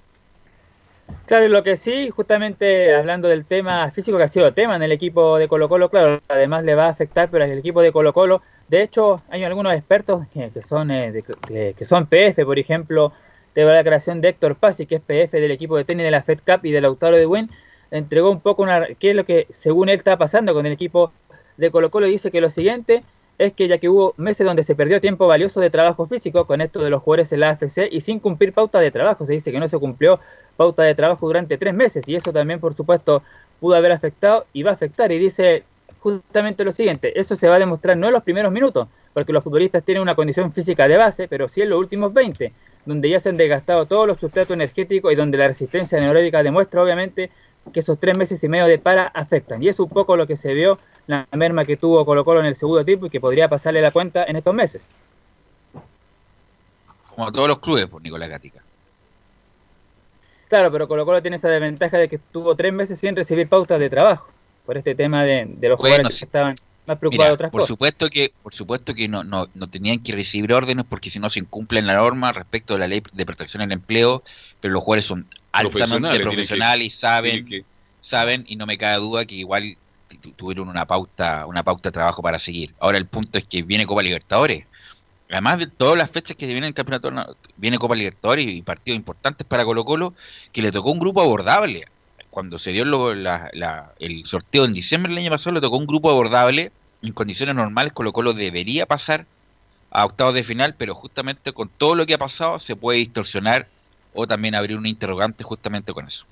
Claro, lo que sí, justamente hablando del tema físico que ha sido tema en el equipo de Colo Colo, claro, además le va a afectar, pero el equipo de Colo Colo, de hecho, hay algunos expertos que, que son eh, de- que, que son PF, por ejemplo, de la creación de Héctor Pazzi, que es PF del equipo de tenis de la Fed Cup y del Lautaro de Win, entregó un poco una, qué es lo que según él está pasando con el equipo de Colo Colo, y dice que lo siguiente es que ya que hubo meses donde se perdió tiempo valioso de trabajo físico con esto de los jugadores en la AFC y sin cumplir pauta de trabajo, se dice que no se cumplió pauta de trabajo durante tres meses y eso también por supuesto pudo haber afectado y va a afectar. Y dice justamente lo siguiente, eso se va a demostrar no en los primeros minutos, porque los futbolistas tienen una condición física de base, pero sí en los últimos 20, donde ya se han desgastado todos los sustratos energéticos y donde la resistencia anaeróbica demuestra obviamente que esos tres meses y medio de para afectan. Y es un poco lo que se vio la merma que tuvo Colo Colo en el segundo tiempo y que podría pasarle la cuenta en estos meses. Como a todos los clubes, por Nicolás Gatica. Claro, pero Colo Colo tiene esa desventaja de que estuvo tres meses sin recibir pautas de trabajo, por este tema de, de los Bueno, jugadores sí. que estaban más Mira, de otras por cosas. supuesto que, por supuesto que no, no, no tenían que recibir órdenes porque si no se incumplen la norma respecto de la ley de protección al empleo, pero los jugadores son altamente Profesionales, y saben, saben, y no me cabe duda que igual tu- tuvieron una pauta, una pauta de trabajo para seguir. Ahora el punto es que viene Copa Libertadores. Además de todas las fechas que vienen el campeonato, na- viene Copa Libertadores y partidos importantes para Colo Colo, que le tocó un grupo abordable. Cuando se dio lo- la- la- el sorteo en diciembre del año pasado, le tocó un grupo abordable. En condiciones normales, Colo Colo debería pasar a octavos de final, pero justamente con todo lo que ha pasado se puede distorsionar o también abrir un interrogante justamente con eso.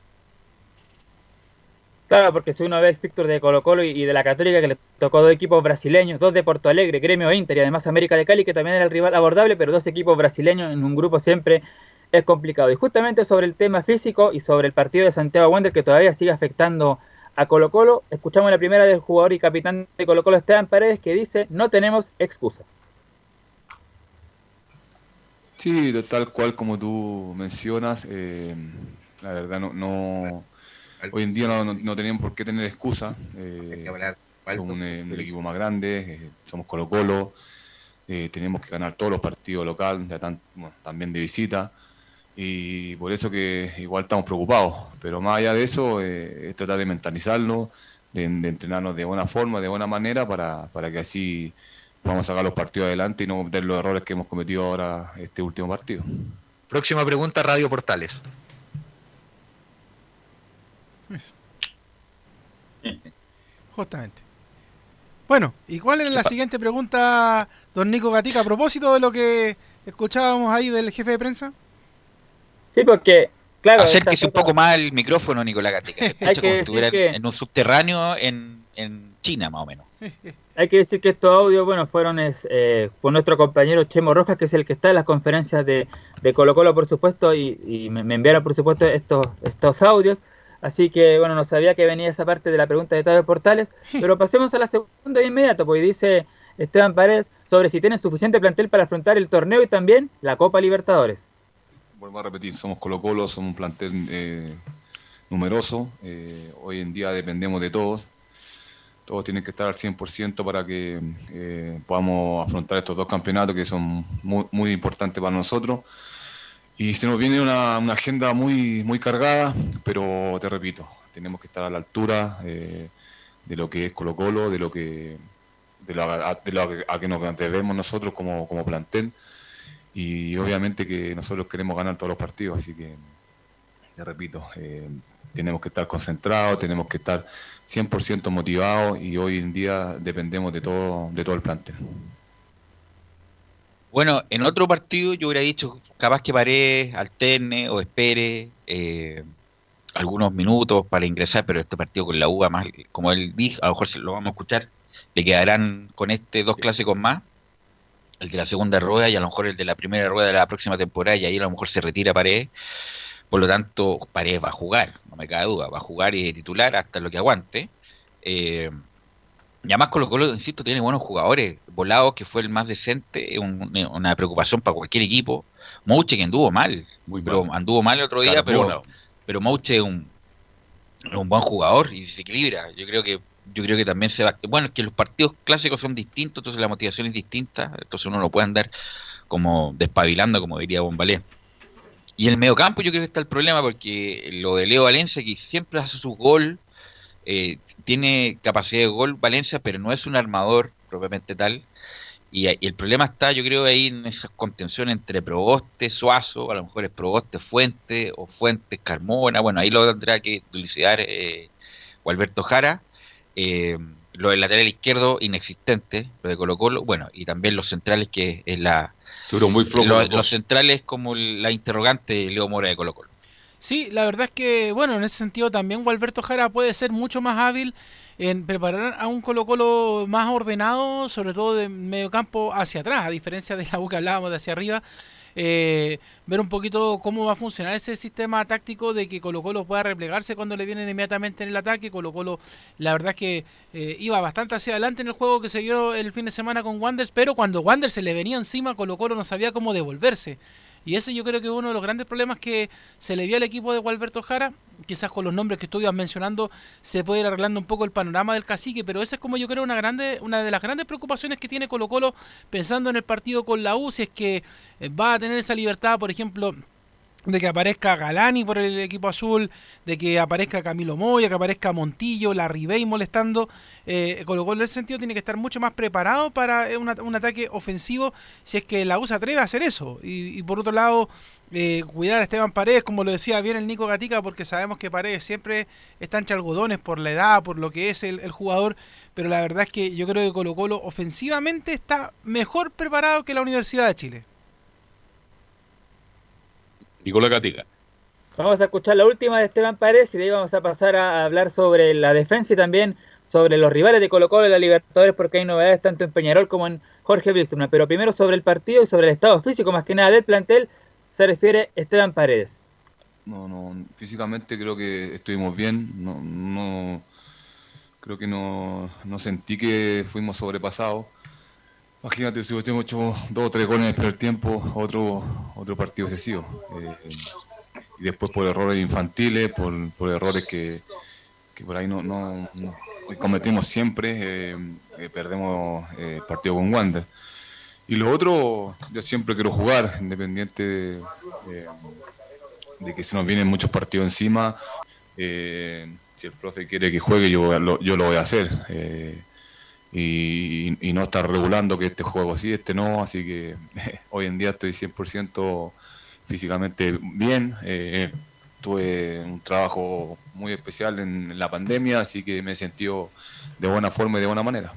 Claro, porque si uno ve el fixture de Colo Colo y, de la Católica, que le tocó dos equipos brasileños, dos de Porto Alegre, Gremio e Inter y además América de Cali, que también era el rival abordable, pero dos equipos brasileños en un grupo siempre es complicado. Y justamente sobre el tema físico y sobre el partido de Santiago Wander, que todavía sigue afectando a Colo Colo, escuchamos la primera del jugador y capitán de Colo Colo, Esteban Paredes, que dice, no tenemos excusa. Sí, de tal cual como tú mencionas, eh, la verdad no, no hoy en día no, no- no tenemos por qué tener excusa. eh, somos un, un equipo más grande, eh, somos Colo Colo, eh, tenemos que ganar todos los partidos locales, ya tan- bueno, también de visita, y por eso que igual estamos preocupados. Pero más allá de eso, eh, es tratar de mentalizarlo, de, de entrenarnos de buena forma, de buena manera, para, para que así podamos sacar los partidos adelante y no cometer los errores que hemos cometido ahora este último partido. Próxima pregunta, Radio Portales. Eso. Justamente. Bueno, ¿y cuál era la siguiente pregunta, don Nico Gatica, a propósito de lo que escuchábamos ahí del jefe de prensa? Sí, porque, claro, Acérquese esta un poco más al micrófono, Nicolás Gatica. Se escucha como que si estuviera que- en un subterráneo en, en China, más o menos. Hay que decir que estos audios, bueno, fueron es, eh, por nuestro compañero Chemo Rojas, que es el que está en las conferencias de, de Colo Colo, por supuesto, y, y me, me enviaron, por supuesto, estos, estos audios. Así que, bueno, no sabía que venía esa parte de la pregunta de Tabio Portales, pero pasemos a la segunda de inmediato, porque dice Esteban Paredes sobre si tienen suficiente plantel para afrontar el torneo y también la Copa Libertadores. Vuelvo a repetir, somos Colo Colo, somos un plantel eh, numeroso, eh, hoy en día dependemos de todos, todos tienen que estar al 100% para que eh, podamos afrontar estos dos campeonatos que son muy, importantes para nosotros. Y se nos viene una, agenda muy, muy cargada, pero te repito, tenemos que estar a la altura de lo que es Colo Colo, de lo que, de lo, a, a que nos debemos nosotros como, como plantel. Y obviamente que nosotros queremos ganar todos los partidos, así que, te repito, eh, tenemos que estar concentrados, tenemos que estar 100% motivados y hoy en día dependemos de todo, de todo el plantel. Bueno, en otro partido yo hubiera dicho capaz que paré, alterne o espere eh, algunos minutos para ingresar, pero este partido con la UA, más como él dijo, a lo mejor se lo vamos a escuchar, le quedarán con este dos clásicos más, el de la segunda rueda y a lo mejor el de la primera rueda de la próxima temporada, y ahí a lo mejor se retira Paredes. Por lo tanto, Paredes va a jugar, no me cabe duda, va a jugar y de titular hasta lo que aguante. Eh, y además Colo Colo, insisto, tiene buenos jugadores. Volado, que fue el más decente, es un- una preocupación para cualquier equipo. Mouche, que anduvo mal, pero anduvo mal el otro día, pero, pero Mouche es un, es un buen jugador y se equilibra. Yo creo que yo creo que también se va... Bueno, es que los partidos clásicos son distintos, entonces la motivación es distinta, entonces uno no puede andar como despabilando, como diría Bombalé. Y el medio campo yo creo que está el problema porque lo de Leo Valencia, que siempre hace su gol, eh, tiene capacidad de gol Valencia, pero no es un armador propiamente tal. Y, y el problema está, yo creo, ahí en esa contención entre Proboste, Suazo, a lo mejor es Proboste Fuente o Fuentes Carmona, bueno, ahí lo tendrá que utilizar eh, o Alberto Jara. Eh, lo del lateral izquierdo inexistente, lo de Colo Colo, bueno, y también los centrales que es la... muy flojo lo- los dos. los centrales como la interrogante Leo Mora de Colo Colo. Sí, la verdad es que, bueno, en ese sentido también Gualberto Jara puede ser mucho más hábil en preparar a un Colo Colo más ordenado, sobre todo de medio campo hacia atrás, a diferencia de la U que hablábamos de hacia arriba. Eh, ver un poquito cómo va a funcionar ese sistema táctico de que Colo Colo pueda replegarse cuando le vienen inmediatamente en el ataque. Colo Colo, la verdad es que eh, iba bastante hacia adelante en el juego que se vio el fin de semana con Wanderers, pero cuando Wanderers se le venía encima, Colo Colo no sabía cómo devolverse. Y ese yo creo que es uno de los grandes problemas que se le vio al equipo de Gualberto Jara. Quizás con los nombres que ibas mencionando se puede ir arreglando un poco el panorama del cacique, pero esa es como yo creo una grande, una de las grandes preocupaciones que tiene Colo Colo pensando en el partido con la U, si es que eh, va a tener esa libertad, por ejemplo, de que aparezca Galani por el equipo azul, de que aparezca Camilo Moya, que aparezca Montillo, la Ribey molestando. Eh, Colo Colo en ese sentido tiene que estar mucho más preparado para eh, un, at- un ataque ofensivo si es que la U se atreve a hacer eso. Y, y por otro lado, eh, cuidar a Esteban Paredes, como lo decía bien el Nico Gatica, porque sabemos que Paredes siempre está entre algodones por la edad, por lo que es el, el jugador. Pero la verdad es que yo creo que Colo Colo ofensivamente está mejor preparado que la Universidad de Chile. Nicolás Gatica. Vamos a escuchar la última de Esteban Paredes y de ahí vamos a pasar a hablar sobre la defensa y también sobre los rivales de Colo Colo en la Libertadores porque hay novedades tanto en Peñarol como en Jorge Wilstermann. Pero primero sobre el partido y sobre el estado físico más que nada del plantel se refiere Esteban Paredes. No, no, físicamente creo que estuvimos bien. No, no creo que no, no sentí que fuimos sobrepasados. Imagínate si hubiésemos hecho dos o tres goles en el primer tiempo, otro, otro partido excesivo. Eh, y después por errores infantiles, por, por errores que, por ahí no, cometimos siempre, eh, eh, perdemos partido con Wander. Y lo otro, yo siempre quiero jugar, independiente de, que se nos vienen muchos partidos encima. Si el profe quiere que juegue, yo yo lo voy a hacer. Y, y no estar regulando que este juego sí, este no. Así que hoy en día estoy 100% físicamente bien. Eh, tuve un trabajo muy especial en la pandemia, así que me he sentido de buena forma y de buena manera.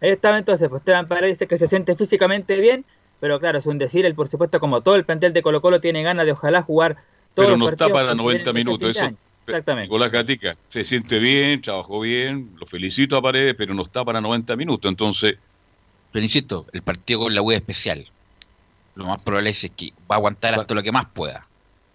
Ahí estaba entonces, pues Esteban Paredes dice que se siente físicamente bien, pero claro, es un decir, él por supuesto como todo el plantel de Colo Colo tiene ganas de ojalá jugar todos Pero los no está para que 90 vienen este minutos. Eso. Exactamente. Nicolás Gatica se siente bien, trabajó bien, lo felicito a Paredes, pero no está para 90 minutos. Entonces, Pero insisto, el partido con la U es especial. Lo más probable es que va a aguantar hasta lo que más pueda.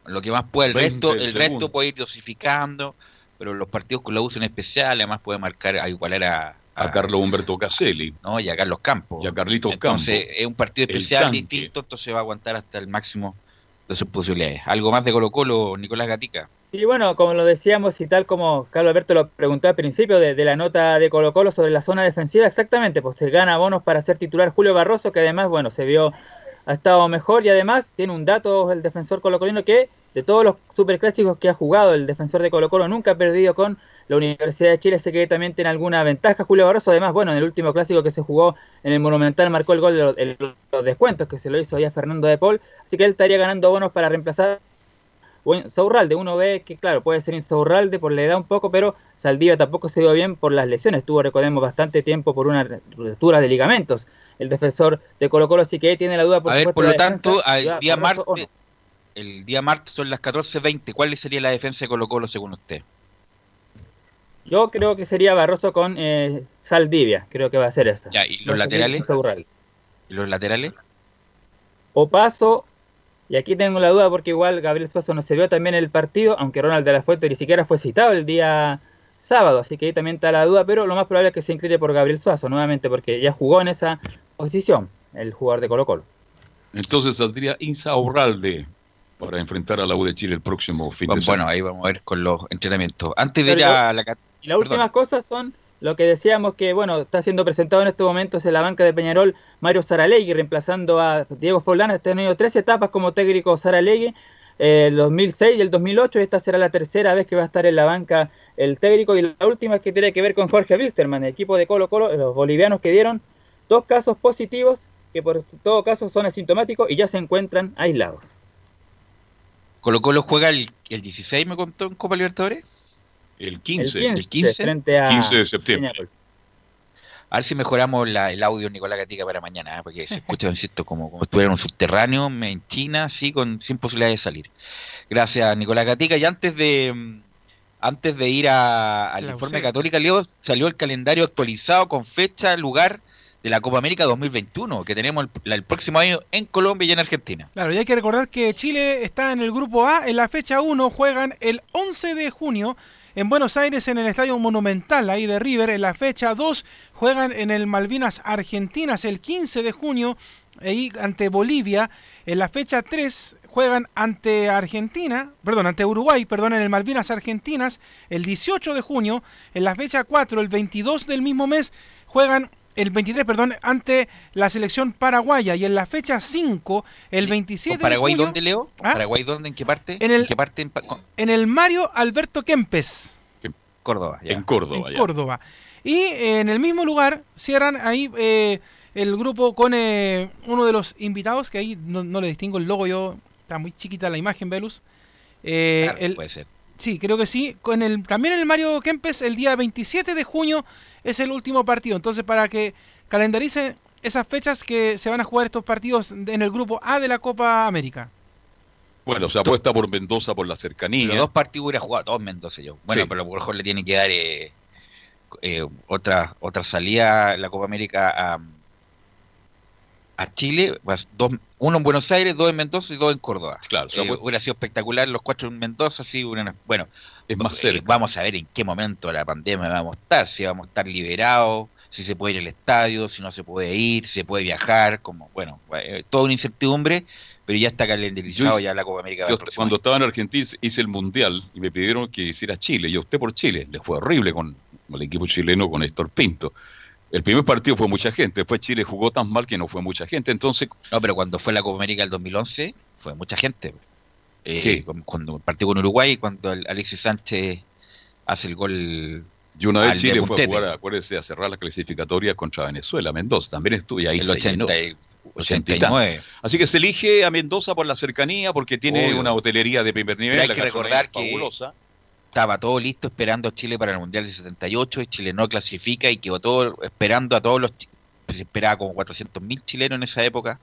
Lo que más pueda, el 20 resto, el segundos. resto puede ir dosificando, pero los partidos con la U son especiales, además puede marcar a igualar a, a Carlos Humberto Caselli ¿no? y a Carlos Campos. y a Carlitos Entonces Campos. es un partido especial, distinto, entonces va a aguantar hasta el máximo de sus posibilidades. ¿Algo más de Colo Colo, Nicolás Gatica? Y bueno, como lo decíamos y tal como Carlos Alberto lo preguntó al principio de, de la nota de Colo Colo sobre la zona defensiva, exactamente, pues se gana bonos para ser titular Julio Barroso, que además, bueno, se vio, ha estado mejor y además tiene un dato el defensor colocolino que de todos los superclásicos que ha jugado el defensor de Colo Colo nunca ha perdido con la Universidad de Chile, sé que también tiene alguna ventaja Julio Barroso, además, bueno, en el último clásico que se jugó en el Monumental marcó el gol de los, de los descuentos que se lo hizo ya Fernando de Paul, así que él estaría ganando bonos para reemplazar Saurralde, uno ve que claro, puede ser Insaurralde por la edad un poco, pero Saldivia tampoco se dio bien por las lesiones, tuvo, recordemos, bastante tiempo por una ruptura de ligamentos, el defensor de Colo Colo, así que ahí tiene la duda por a ver, por lo tanto, al día o martes, el día martes son las 14.20. ¿Cuál sería la defensa de Colo Colo según usted? Yo creo que sería Barroso con eh, Saldivia, creo que va a ser esa. Ya, ¿y los laterales? ¿Y los laterales? Opaso, y aquí tengo la duda porque igual Gabriel Suazo no se vio también en el partido, aunque Ronald de la Fuente ni siquiera fue citado el día sábado, así que ahí también está la duda, pero lo más probable es que se incline por Gabriel Suazo nuevamente porque ya jugó en esa posición el jugador de Colo Colo. entonces saldría Insaurralde para enfrentar a la U de Chile el próximo fin de Bueno, semana. ahí vamos a ver con los entrenamientos. Antes de ir Pero a la... Y las últimas cosas son Lo que decíamos que, bueno, está siendo presentado en estos momentos en la banca de Peñarol Mario Saralegui, reemplazando a Diego Forlán. Ha tenido tres etapas como técnico Saralegui, eh, el 2006 y el 2008. Esta será la tercera vez que va a estar en la banca el técnico. Y la última es que tiene que ver con Jorge Wilstermann, el equipo de Colo Colo, los bolivianos que dieron dos casos positivos, que por todo caso son asintomáticos y ya se encuentran aislados. Colo Colo juega el, el 16, me contó en Copa Libertadores. El 15. El 15, frente a 15 de septiembre. A ver si mejoramos la- el audio Nicolás Gatica para mañana, ¿eh? porque se escucha, insisto, como, como si estuviera en un subterráneo en China, así, con, sin posibilidad de salir. Gracias, Nicolás Gatica. Y antes de mm, antes de ir a- al informe católica, Leo, salió el calendario actualizado con fecha, lugar de la Copa América 2021, que tenemos el, próximo año en Colombia y en Argentina. Claro, y hay que recordar que Chile está en el grupo A. En la fecha 1 juegan el 11 de junio en Buenos Aires en el Estadio Monumental, ahí de River. En la fecha 2 juegan en el Malvinas Argentinas el 15 de junio, ahí ante Bolivia. En la fecha 3 juegan ante Argentina, perdón, ante Uruguay, perdón, en el Malvinas Argentinas el 18 de junio. En la fecha 4, el 22 del mismo mes, juegan el 23, perdón, ante la selección paraguaya y en la fecha 5, el 27 ¿Con Paraguay de julio, dónde, Leo? ¿Ah? ¿Paraguay dónde? ¿En qué parte? En el- qué parte? En el Mario Alberto Kempes, Córdoba, ya. En Córdoba, en ya. Córdoba. Y eh, en el mismo lugar cierran ahí eh, el grupo con eh, uno de los invitados, que ahí no, no le distingo el logo, yo está muy chiquita la imagen, Velus. Eh, Claro, el- puede ser. Sí, creo que sí. Con el, también en el Mario Kempes, el día 27 de junio es el último partido. Entonces, para que calendaricen esas fechas que se van a jugar estos partidos en el grupo A de la Copa América. Bueno, se apuesta por Mendoza por la Los cercanía. dos partidos hubiera jugado todos Mendoza yo. Bueno, Sí. pero a lo mejor le tiene que dar eh, eh, otra otra salida en la Copa América a, a Chile. Dos, uno en Buenos Aires, dos en Mendoza y dos en Córdoba. Claro, Eh, apuesta- hubiera sido espectacular los cuatro en Mendoza, sí. una- bueno, es más eh, vamos a ver en qué momento de la pandemia vamos a estar, si vamos a estar liberados, si se puede ir al estadio, si no se puede ir, si se puede viajar, como, bueno, eh, toda una incertidumbre, pero ya está calendarizado ya la Copa América. Yo cuando año. estaba en Argentina hice el mundial y me pidieron que hiciera Chile. Yo opté por Chile. Le fue horrible con el equipo chileno con Héctor Pinto. El primer partido fue mucha gente. Después Chile jugó tan mal que no fue mucha gente. Entonces, No, pero cuando fue la Copa América del 2011, fue mucha gente. Eh, Sí. cu- Cuando partió con Uruguay, cuando el- Alexis Sánchez hace el gol. y una vez Chile fue a jugar, acuérdese, a cerrar la clasificatoria contra Venezuela. Mendoza también estuvo y ahí el se llenó. 80 y- 80 y 89. Así que se elige a Mendoza por la cercanía porque tiene Obvio. una hotelería de primer nivel. Pero hay la que recordar que- fabulosa. Estaba todo listo esperando a Chile para el Mundial del 78 y Chile no clasifica y quedó todo esperando a todos los... Se esperaba como 400.000 chilenos en esa época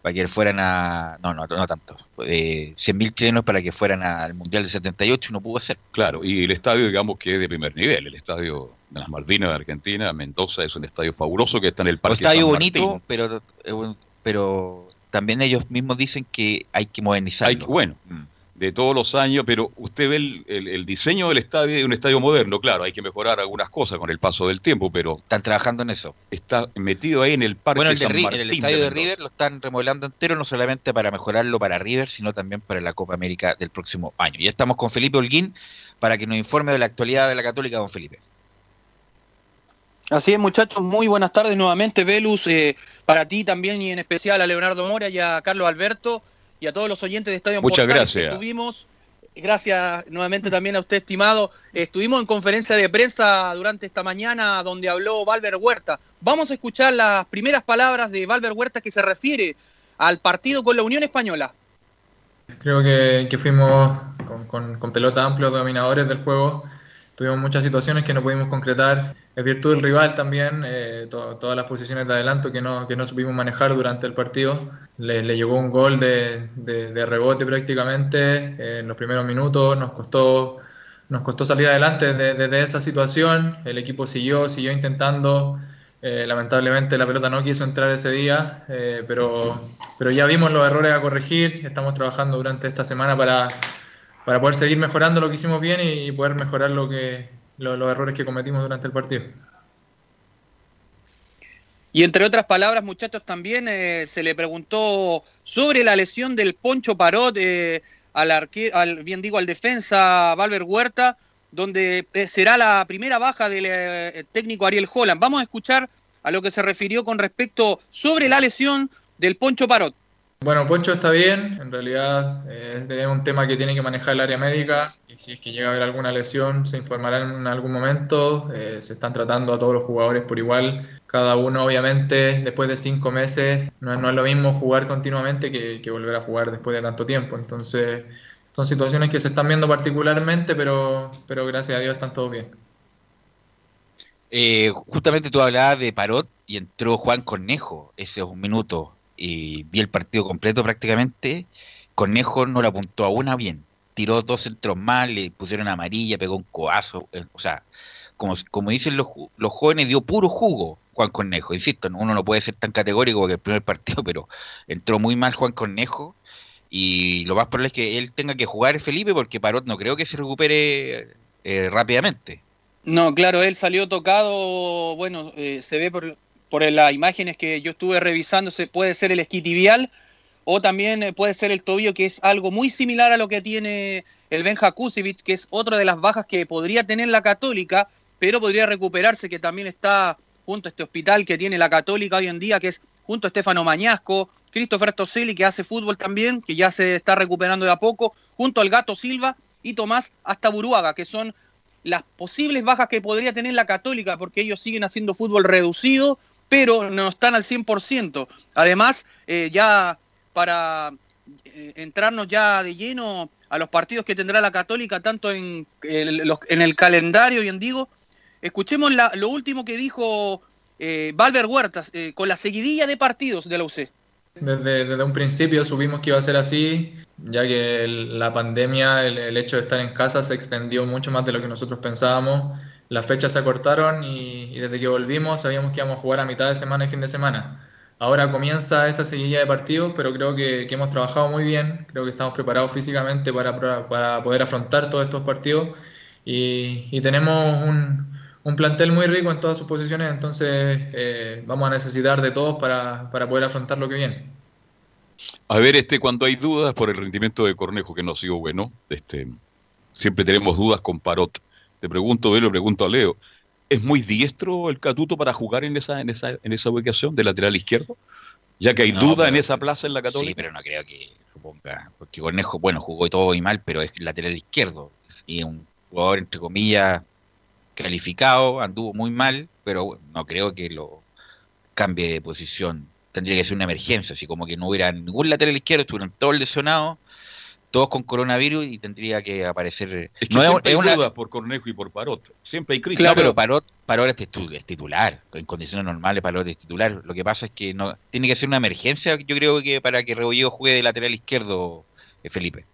para que fueran a... No, no, no tanto. Eh, 100.000 chilenos para que fueran al Mundial del 78 y no pudo ser. Claro, y el estadio, digamos que es de primer nivel. El estadio de las Malvinas de Argentina, Mendoza, es un estadio fabuloso que está en el Un Parque estadio San bonito, Martín. pero, eh, pero también ellos mismos dicen que hay que modernizarlo. Hay- bueno, Mm. De todos los años, pero usted ve el, el- el diseño del estadio, es un estadio moderno, claro, hay que mejorar algunas cosas con el paso del tiempo, pero Están trabajando en eso. está metido ahí en el Parque Bueno, el, de San Martín. el estadio de. River lo están remodelando entero, no solamente para mejorarlo para River, sino también para la Copa América del próximo año. Ya estamos con Felipe Holguín para que nos informe de la actualidad de la Católica, don Felipe. Así es, muchachos, muy buenas tardes nuevamente, Velus, eh, para ti también y en especial a Leonardo Mora y a Carlos Alberto y a todos los oyentes de Estadio Muchas Portales que gracias. Estuvimos, gracias nuevamente también a usted, estimado, estuvimos en conferencia de prensa durante esta mañana donde habló Valver Huerta. Vamos a escuchar las primeras palabras de Valver Huerta que se refiere al partido con la Unión Española. Creo que, que fuimos con, con- con pelota amplios dominadores del juego. Tuvimos muchas situaciones que no pudimos concretar. Es virtud del rival también, eh, to- todas las posiciones de adelanto que no, que no supimos manejar durante el partido. Le, le llegó un gol de, de- de rebote prácticamente eh, en los primeros minutos. Nos costó, nos costó salir adelante de- desde esa situación. El equipo siguió, siguió intentando. Eh, lamentablemente la pelota no quiso entrar ese día, eh, pero, pero ya vimos los errores a corregir. Estamos trabajando durante esta semana para, para poder seguir mejorando lo que hicimos bien y, poder mejorar lo que, lo- los errores que cometimos durante el partido. Y entre otras palabras, muchachos, también eh, se le preguntó sobre la lesión del Poncho Parot eh, al, al, bien digo, al defensa Valver Huerta, donde eh, será la primera baja del eh, técnico Ariel Holland. Vamos a escuchar a lo que se refirió con respecto sobre la lesión del Poncho Parot. Bueno, Poncho está bien, en realidad eh, es un tema que tiene que manejar el área médica y si es que llega a haber alguna lesión se informará en algún momento, se están tratando a todos los jugadores por igual, cada uno obviamente después de cinco meses no, es lo mismo jugar continuamente que, volver a jugar después de tanto tiempo, entonces son situaciones que se están viendo particularmente, pero, pero gracias a Dios están todos bien. Eh, justamente tú hablabas de Parot y entró Juan Cornejo ese un minuto vi el partido completo prácticamente. Cornejo no lo apuntó a una bien, tiró dos centros mal, le pusieron amarilla, pegó un coazo, eh, o sea, como, como dicen los, los jóvenes, dio puro jugo Juan Cornejo. Insisto, uno no puede ser tan categórico que el primer partido, pero entró muy mal Juan Cornejo y lo más probable es que él tenga que jugar Felipe porque Parot no creo que se recupere eh, rápidamente. No, claro, él salió tocado, bueno, eh, se ve por, por, las imágenes que yo estuve revisando, puede ser el esquitibial o también eh, puede ser el tobillo, que es algo muy similar a lo que tiene el Benja Kusevich, que es otra de las bajas que podría tener la Católica, pero podría recuperarse, que también está junto a este hospital que tiene la Católica hoy en día, que es junto a Estefano Mañasco, Christopher Toselli, que hace fútbol también, que ya se está recuperando de a poco, junto al Gato Silva y Tomás hasta Buruaga, que son las posibles bajas que podría tener la Católica, porque ellos siguen haciendo fútbol reducido, pero no están al 100%. Además, eh, ya para eh, entrarnos ya de lleno a los partidos que tendrá la Católica, tanto en, en el calendario y Digo, escuchemos lo último que dijo eh, Valver Huertas con la seguidilla de partidos de la UC. Desde, un principio supimos que iba a ser así, ya que la pandemia, el, hecho de estar en casa se extendió mucho más de lo que nosotros pensábamos. Las fechas se acortaron y, desde que volvimos sabíamos que íbamos a jugar a mitad de semana y fin de semana. Ahora comienza esa seguidilla de partidos, pero creo que, hemos trabajado muy bien, creo que estamos preparados físicamente para, para poder afrontar todos estos partidos y, tenemos un, un plantel muy rico en todas sus posiciones, entonces eh, vamos a necesitar de todos para, poder afrontar lo que viene. A ver, este, cuando hay dudas por el rendimiento de Cornejo, que no ha bueno, este, siempre tenemos dudas con Parot. Te pregunto, Velo, pregunto a Leo, ¿es muy diestro el Catuto para jugar en esa, en esa, en esa ubicación de lateral izquierdo? Ya que hay duda en esa plaza en la Católica. Sí, pero no creo que suponga, porque Cornejo, bueno, jugó todo y mal, pero es lateral izquierdo. Y un jugador, entre comillas, calificado, anduvo muy mal, pero no creo que lo cambie de posición. Tendría que ser una emergencia, así como que no hubiera ningún lateral izquierdo, estuvieron todos lesionados, todos con coronavirus y tendría que aparecer. Es que no hay una... por Cornejo y por Parot. Siempre hay crisis. Claro, pero Parot, Parot es titular. En condiciones normales, Parot es titular. Lo que pasa es que no tiene que ser una emergencia, yo creo que para que Rebolledo juegue de lateral izquierdo, eh, Felipe.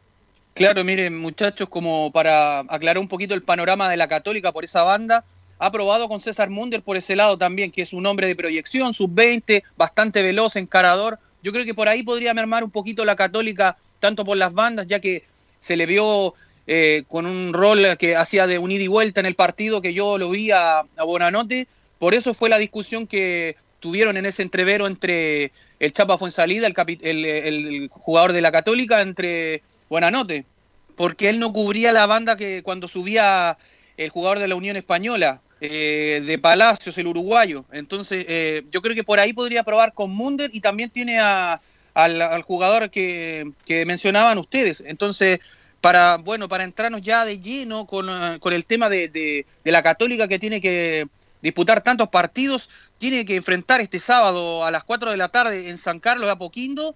Claro, miren, muchachos, como para aclarar un poquito el panorama de la Católica por esa banda, ha probado con César Munder por ese lado también, que es un hombre de proyección, sub-20, bastante veloz, encarador. Yo creo que por ahí podría mermar un poquito la Católica, tanto por las bandas, ya que se le vio eh, con un rol que hacía de un ida y vuelta en el partido, que yo lo vi a, a Bonanote. Por eso fue la discusión que tuvieron en ese entrevero entre el Chapa Fuensalida, el, el jugador de la Católica, entre Buenanote, porque él no cubría la banda que cuando subía el jugador de la Unión Española, eh, de Palacios, el uruguayo. Entonces, eh, yo creo que por ahí podría probar con Munder y también tiene al, jugador que, mencionaban ustedes. Entonces, para, bueno, para entrarnos ya de lleno con, eh, el tema de, de, la Católica que tiene que disputar tantos partidos, tiene que enfrentar este sábado a las 4 de la tarde en San Carlos de Apoquindo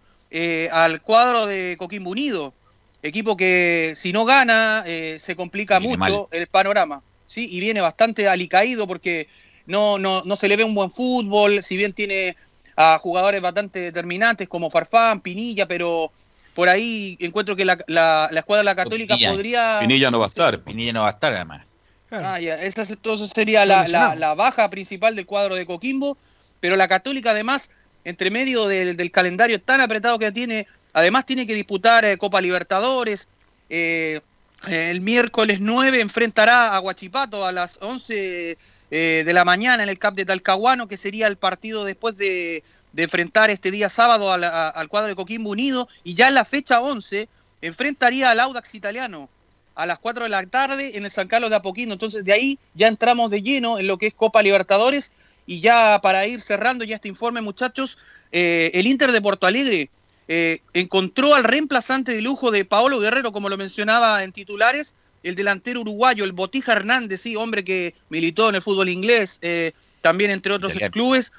al cuadro de Coquimbo Unido equipo que si no gana eh, se complica mucho el panorama, ¿sí? Y viene bastante alicaído porque no, no, no se le ve un buen fútbol, si bien tiene a jugadores bastante determinantes como Farfán, Pinilla, pero por ahí encuentro que la, la, escuadra de la Católica podría... Pinilla no va a estar. Pinilla no va a estar además. Ah, ya. Esa entonces sería la, la, baja principal del cuadro de Coquimbo, pero la Católica además, entre medio del, del calendario tan apretado que tiene, Además tiene que disputar eh, Copa Libertadores. Eh, el miércoles 9 enfrentará a Guachipato a las 11 eh, de la mañana en el CAP de Talcahuano, que sería el partido después de, enfrentar este día sábado al cuadro de Coquimbo Unido. Y ya en la fecha 11 enfrentaría al Audax italiano. a las 4 de la tarde en el San Carlos de Apoquindo. Entonces de ahí ya entramos de lleno en lo que es Copa Libertadores y ya para ir cerrando ya este informe muchachos, eh, el Inter de Porto Alegre eh, encontró al reemplazante de lujo de Paolo Guerrero, como lo mencionaba en titulares, el delantero uruguayo, el Botija Hernández, sí, hombre que militó en el fútbol inglés, eh, también entre otros clubes,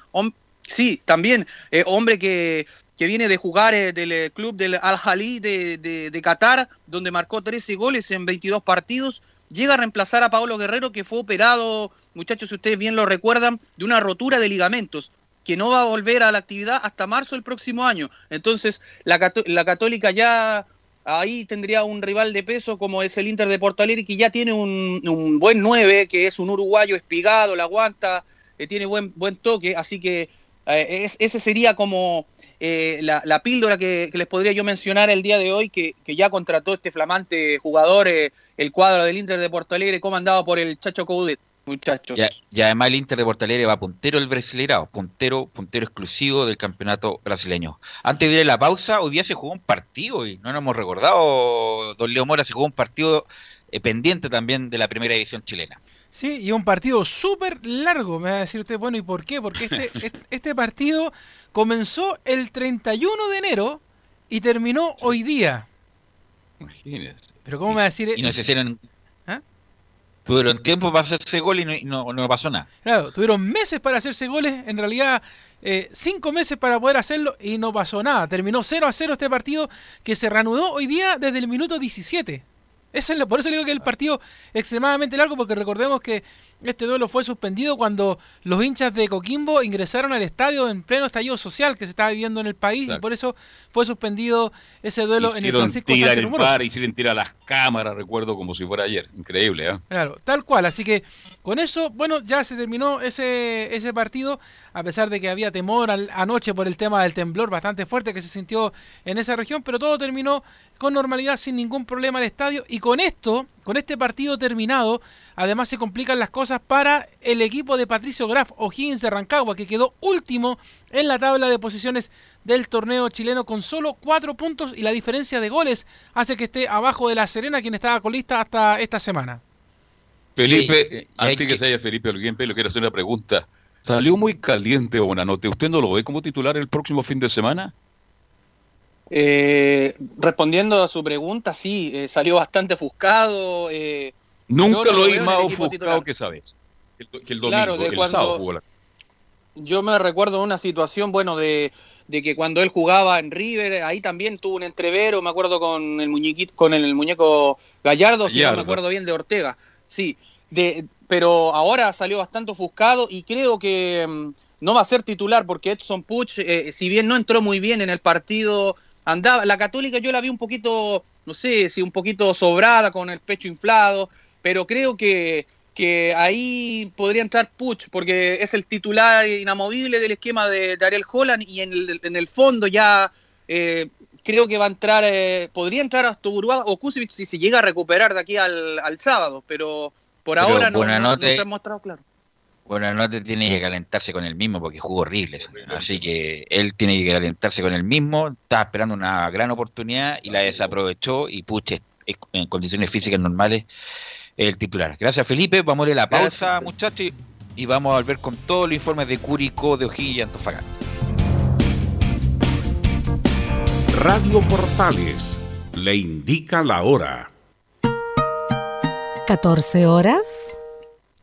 sí, también, hombre que que viene de jugar eh, del eh, club del Al-Jalí de, de, Qatar, donde marcó 13 goles en 22 partidos. Llega a reemplazar a Pablo Guerrero, que fue operado, muchachos, si ustedes bien lo recuerdan, de una rotura de ligamentos, que no va a volver a la actividad hasta marzo del próximo año. Entonces, la, Católica ya ahí tendría un rival de peso como es el Inter de Porto Alegre, que ya tiene un, buen 9, que es un uruguayo espigado, la aguanta, eh, tiene buen, buen toque, así que ese sería como eh, la, píldora que, les podría yo mencionar el día de hoy, que, ya contrató este flamante jugador, eh, el cuadro del Inter de Porto Alegre, comandado por el Chacho Coudet, muchachos. Y, además el Inter de Porto Alegre va puntero el brasileirado, puntero, puntero exclusivo del campeonato brasileño. Antes de ir a la pausa, hoy día se jugó un partido y no nos hemos recordado, don Leo Mora, se jugó un partido eh, pendiente también de la primera edición chilena. Sí, y un partido súper largo, me va a decir usted, bueno, ¿y por qué? Porque este, este partido comenzó el 31 de enero y terminó hoy día. Imagínese. Pero ¿cómo me va a decir? Y no se hicieron... Tuvieron tiempo para hacerse gol y no, no, pasó nada. Claro, tuvieron meses para hacerse goles, en realidad eh, cinco meses para poder hacerlo y no pasó nada. Terminó 0 a 0 este partido que se reanudó hoy día desde el minuto 17 por eso digo que el partido extremadamente largo, porque recordemos que este duelo fue suspendido cuando los hinchas de Coquimbo ingresaron al estadio en pleno estallido social que se estaba viviendo en el país y por eso fue suspendido ese duelo en el Francisco tirar Sánchez el par, hicieron tirar las cámaras, recuerdo como si fuera ayer. Increíble, ¿eh? Claro, tal cual. Así que con eso, bueno, ya se terminó ese, ese partido, a pesar de que había temor anoche por el tema del temblor bastante fuerte que se sintió en esa región, pero todo terminó con normalidad, sin ningún problema el estadio. Y con esto, con este partido terminado, además se complican las cosas para el equipo de Patricio Graf O'Higgins de Rancagua, que quedó último en la tabla de posiciones del torneo chileno con solo cuatro puntos y la diferencia de goles hace que esté abajo de la Serena, quien estaba colista hasta esta semana. Felipe, antes que, se haya Felipe Olguín, le quiero hacer una pregunta. Salió muy caliente Bonanote. ¿Usted no lo ve como titular el próximo fin de semana? Eh, respondiendo a su pregunta, sí, eh, salió bastante ofuscado. Eh, Nunca lo he más ofuscado que sabes. Que el, domingo, claro, de cuando, Yo me recuerdo una situación, bueno, de, que cuando él jugaba en River, ahí también tuvo un entrevero, me acuerdo con el muñequito, con el muñeco Gallardo, si no me acuerdo bien, de Ortega. Sí, de, pero ahora salió bastante ofuscado y creo que mm, no va a ser titular porque Edson Puch, si bien no entró muy bien en el partido andaba, la católica yo la vi un poquito, no sé, si un poquito sobrada, con el pecho inflado, pero creo que, que ahí podría entrar Puch, porque es el titular inamovible del esquema de, Ariel Holland y en el, en el fondo ya eh, creo que va a entrar, eh, podría entrar hasta Uruguay o Kusevich si se llega a recuperar de aquí al, al sábado, pero por ahora no, no se ha mostrado claro. Bueno, no te tiene que calentarse con el mismo porque jugó horrible. Así que él tiene que calentarse con el mismo. Estaba esperando una gran oportunidad y la desaprovechó. Y Puche, en condiciones físicas normales, el titular. Gracias, Felipe. Vamos a ir a la pausa, muchachos. Y vamos a volver con todos los informes de Cúrico, de Ojilla y Antofagasta. Radio Portales le indica la hora. 14 horas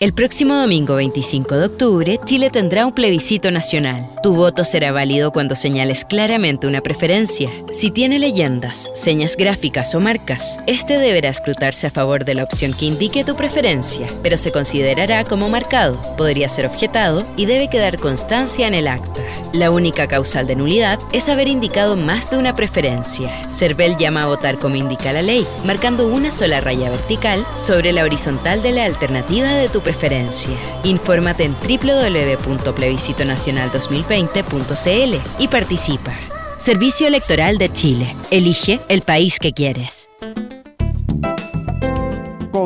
El próximo domingo 25 de octubre, Chile tendrá un plebiscito nacional. Tu voto será válido cuando señales claramente una preferencia. Si tiene leyendas, señas gráficas o marcas, este deberá escrutarse a favor de la opción que indique tu preferencia, pero se considerará como marcado, podría ser objetado y debe quedar constancia en el acta. La única causal de nulidad es haber indicado más de una preferencia. Cervel llama a votar como indica la ley, marcando una sola raya vertical sobre la horizontal de la alternativa de tu preferencia. Infórmate en www.plebiscitonacional2020.cl y participa. Servicio Electoral de Chile. Elige el país que quieres.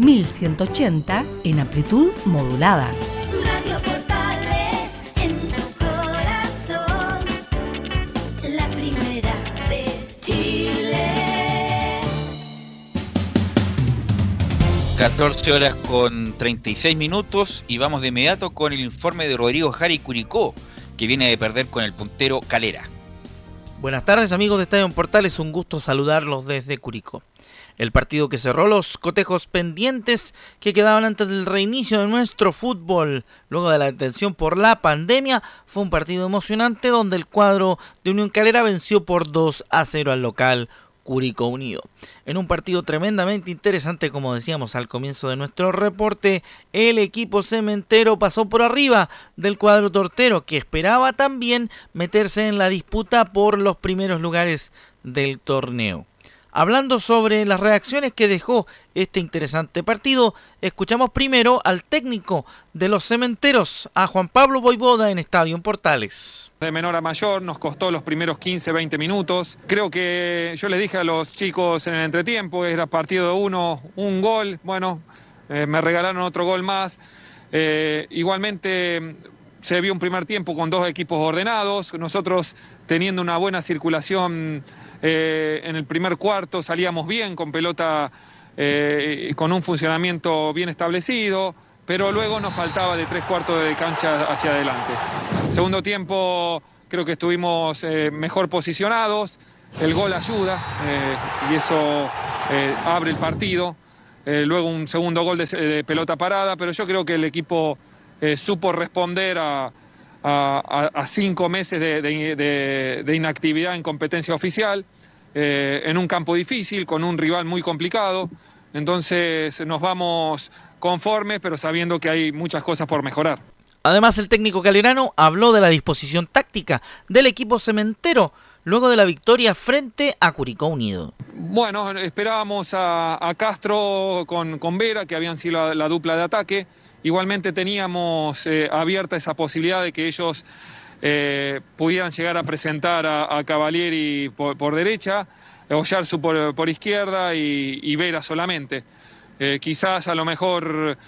1180 en amplitud modulada. Radio Portales en tu corazón, la primera de Chile. 14 horas con 36 minutos y vamos de inmediato con el informe de Rodrigo Jari Curicó, que viene de perder con el puntero Calera. Buenas tardes amigos de Estadio Portales, un gusto saludarlos desde Curicó. El partido que cerró los cotejos pendientes que quedaban antes del reinicio de nuestro fútbol, luego de la detención por la pandemia, fue un partido emocionante donde el cuadro de Unión Calera venció por 2 a 0 al local Curicó Unido. En un partido tremendamente interesante, como decíamos al comienzo de nuestro reporte, el equipo cementero pasó por arriba del cuadro tortero, que esperaba también meterse en la disputa por los primeros lugares del torneo. Hablando sobre las reacciones que dejó este interesante partido, escuchamos primero al técnico de los cementeros, a Juan Pablo Boivoda en Estadio en Portales. De menor a mayor nos costó los primeros 15, 20 minutos. Creo que yo les dije a los chicos en el entretiempo, era partido de uno, un gol. Bueno, eh, me regalaron otro gol más. Eh, igualmente se vio un primer tiempo con dos equipos ordenados, nosotros teniendo una buena circulación eh, en el primer cuarto, salíamos bien con pelota, eh, con un funcionamiento bien establecido, pero luego nos faltaba de tres cuartos de cancha hacia adelante. Segundo tiempo creo que estuvimos eh, mejor posicionados, el gol ayuda y eso abre el partido. luego un segundo gol de pelota parada, pero yo creo que el equipo eh, supo responder a, a, cinco meses de, de, de, inactividad en competencia oficial, eh, en un campo difícil, con un rival muy complicado. Entonces nos vamos conformes, pero sabiendo que hay muchas cosas por mejorar. Además, el técnico calerano habló de la disposición táctica del equipo cementero luego de la victoria frente a Curicó Unido. Bueno, esperábamos a, a Castro con, con Vera, que habían sido la, la dupla de ataque. Igualmente teníamos eh, abierta esa posibilidad de que ellos eh, pudieran llegar a presentar a, a Cavalieri por, derecha, Oyarzu por, por izquierda y, y Vera solamente. Eh, quizás a lo mejor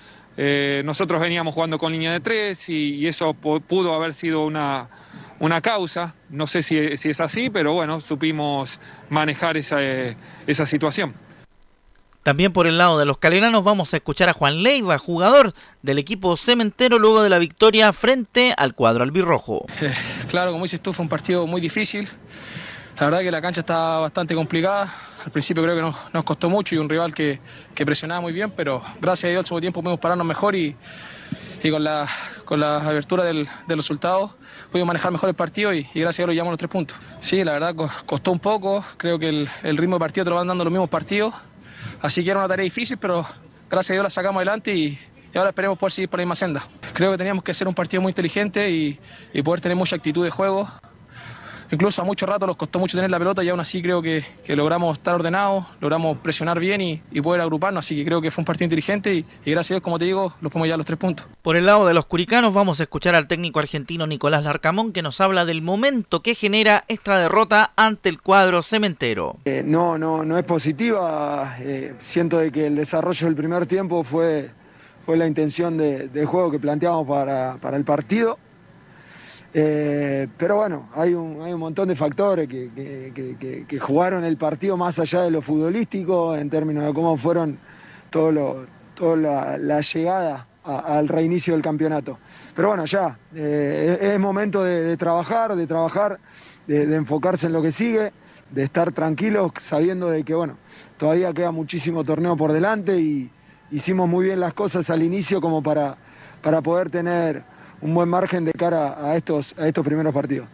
nosotros veníamos jugando con línea de tres y, y eso pu- pudo haber sido una, una causa. No sé si, si es así, pero bueno, supimos manejar esa, esa situación. También por el lado de los caleranos vamos a escuchar a Juan Leiva, jugador del equipo cementero luego de la victoria frente al cuadro albirrojo. Eh, claro, como dices tú, fue un partido muy difícil. La verdad que la cancha está bastante complicada. Al principio creo que nos, costó mucho y un rival que, presionaba muy bien, pero gracias a Dios al segundo tiempo pudimos pararnos mejor y, y con, la, abertura del, resultado pudimos manejar mejor el partido y, gracias a Dios lo llevamos los tres puntos. Sí, la verdad co- costó un poco. Creo que el, el ritmo de partido te lo van dando los mismos partidos. Así que era una tarea difícil, pero gracias a Dios la sacamos adelante y, ahora esperemos poder seguir por la misma senda. Creo que teníamos que hacer un partido muy inteligente y poder tener mucha actitud de juego. Incluso a mucho rato nos costó mucho tener la pelota y aún así creo que, que logramos estar ordenados, logramos presionar bien y, y poder agruparnos. Así que creo que fue un partido inteligente y, y gracias a Dios, como te digo, los podemos llevar los tres puntos. Por el lado de los curicanos vamos a escuchar al técnico argentino Nicolás Larcamón que nos habla del momento que genera esta derrota ante el cuadro cementero. Eh, no, no, no es positiva. Eh, siento de que el desarrollo del primer tiempo fue, fue la intención de, de juego que planteamos para, para el partido. Eh, pero bueno, hay un, hay un montón de factores que, que- jugaron el partido más allá de lo futbolístico, en términos de cómo fueron todo lo- toda la, la llegada al reinicio del campeonato. Pero bueno, ya, eh, es, momento de, de trabajar, de trabajar, de, de enfocarse en lo que sigue, de estar tranquilos sabiendo de que bueno, todavía queda muchísimo torneo por delante y hicimos muy bien las cosas al inicio como para, para poder tener un buen margen de cara a estos, a estos primeros partidos.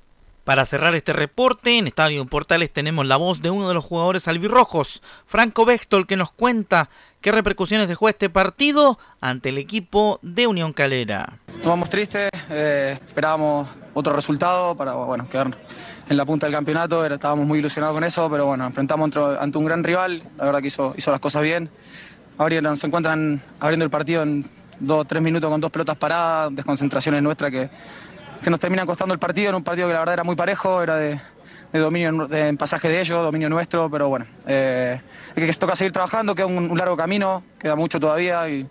Para cerrar este reporte, en Estadio Portales tenemos la voz de uno de los jugadores albirrojos, Franco Bextol, que nos cuenta qué repercusiones dejó este partido ante el equipo de Unión Calera. Nos vamos tristes, eh, esperábamos otro resultado para bueno, quedar en la punta del campeonato, estábamos muy ilusionados con eso, pero bueno, enfrentamos ante, ante un gran rival, la verdad que hizo, hizo las cosas bien. Ahora nos encuentran abriendo el partido en dos tres minutos con dos pelotas paradas, desconcentraciones nuestras que, que nos terminan costando el partido, en un partido que la verdad era muy parejo, era de, dominio en pasaje de ellos, dominio nuestro, pero bueno, eh, que toca seguir trabajando, queda un, un largo camino, queda mucho todavía y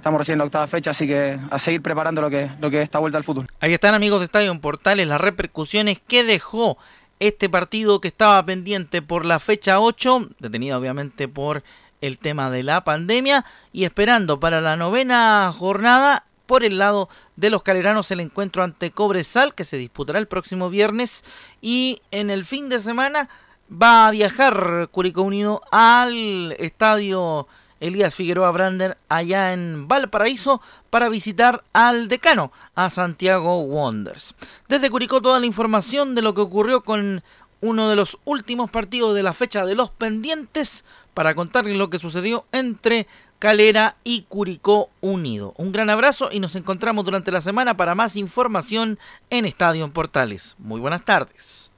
estamos recién en la octava fecha, así que a seguir preparando lo que, lo que es esta vuelta al fútbol. Ahí están amigos de Estadio Portales las repercusiones que dejó este partido que estaba pendiente por la fecha 8, detenida obviamente por el tema de la pandemia y esperando para la novena jornada por el lado de los caleranos el encuentro ante Cobresal que se disputará el próximo viernes y en el fin de semana va a viajar Curicó Unido al estadio Elías Figueroa Brander allá en Valparaíso para visitar al decano, a Santiago Wonders. Desde Curicó toda la información de lo que ocurrió con uno de los últimos partidos de la fecha de los pendientes para contarles lo que sucedió entre Calera y Curicó Unido. Un gran abrazo y nos encontramos durante la semana para más información en Estadio en Portales. Muy buenas tardes.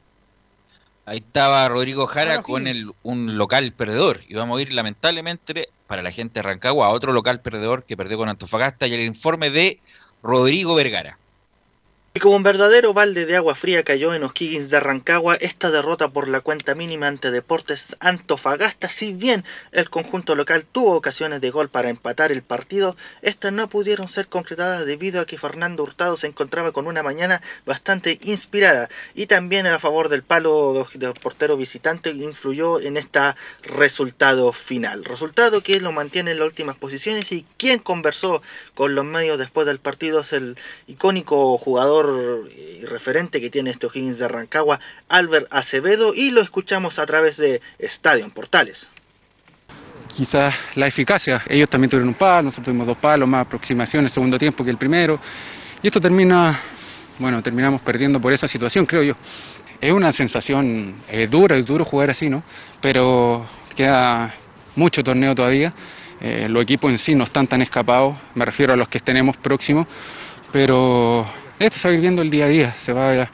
Ahí estaba Rodrigo Jara con el, un local perdedor. Y vamos a ir lamentablemente para la gente de Rancagua a otro local perdedor que perdió con Antofagasta y el informe de Rodrigo Vergara. Y como un verdadero balde de agua fría cayó en O'Higgins de Rancagua esta derrota por la cuenta mínima ante Deportes Antofagasta. Si bien el conjunto local tuvo ocasiones de gol para empatar el partido, estas no pudieron ser concretadas debido a que Fernando Hurtado se encontraba con una mañana bastante inspirada y también a favor del palo del portero visitante influyó en este resultado final. Resultado que lo mantiene en las últimas posiciones y quien conversó con los medios después del partido es el icónico jugador y referente que tiene este O'Higgins de Rancagua, Albert Acevedo, y lo escuchamos a través de Estadio Portales. quizás la eficacia. Ellos también tuvieron un palo, nosotros tuvimos dos palos, más aproximación el segundo tiempo que el primero. Y esto termina, bueno, terminamos perdiendo por esa situación, creo yo. Es una sensación eh, dura, es duro jugar así, ¿no? Pero queda mucho torneo todavía. Eh, los equipos en sí no están tan escapados, me refiero a los que tenemos próximos, pero esto se va a ir viendo el día a día, se va a,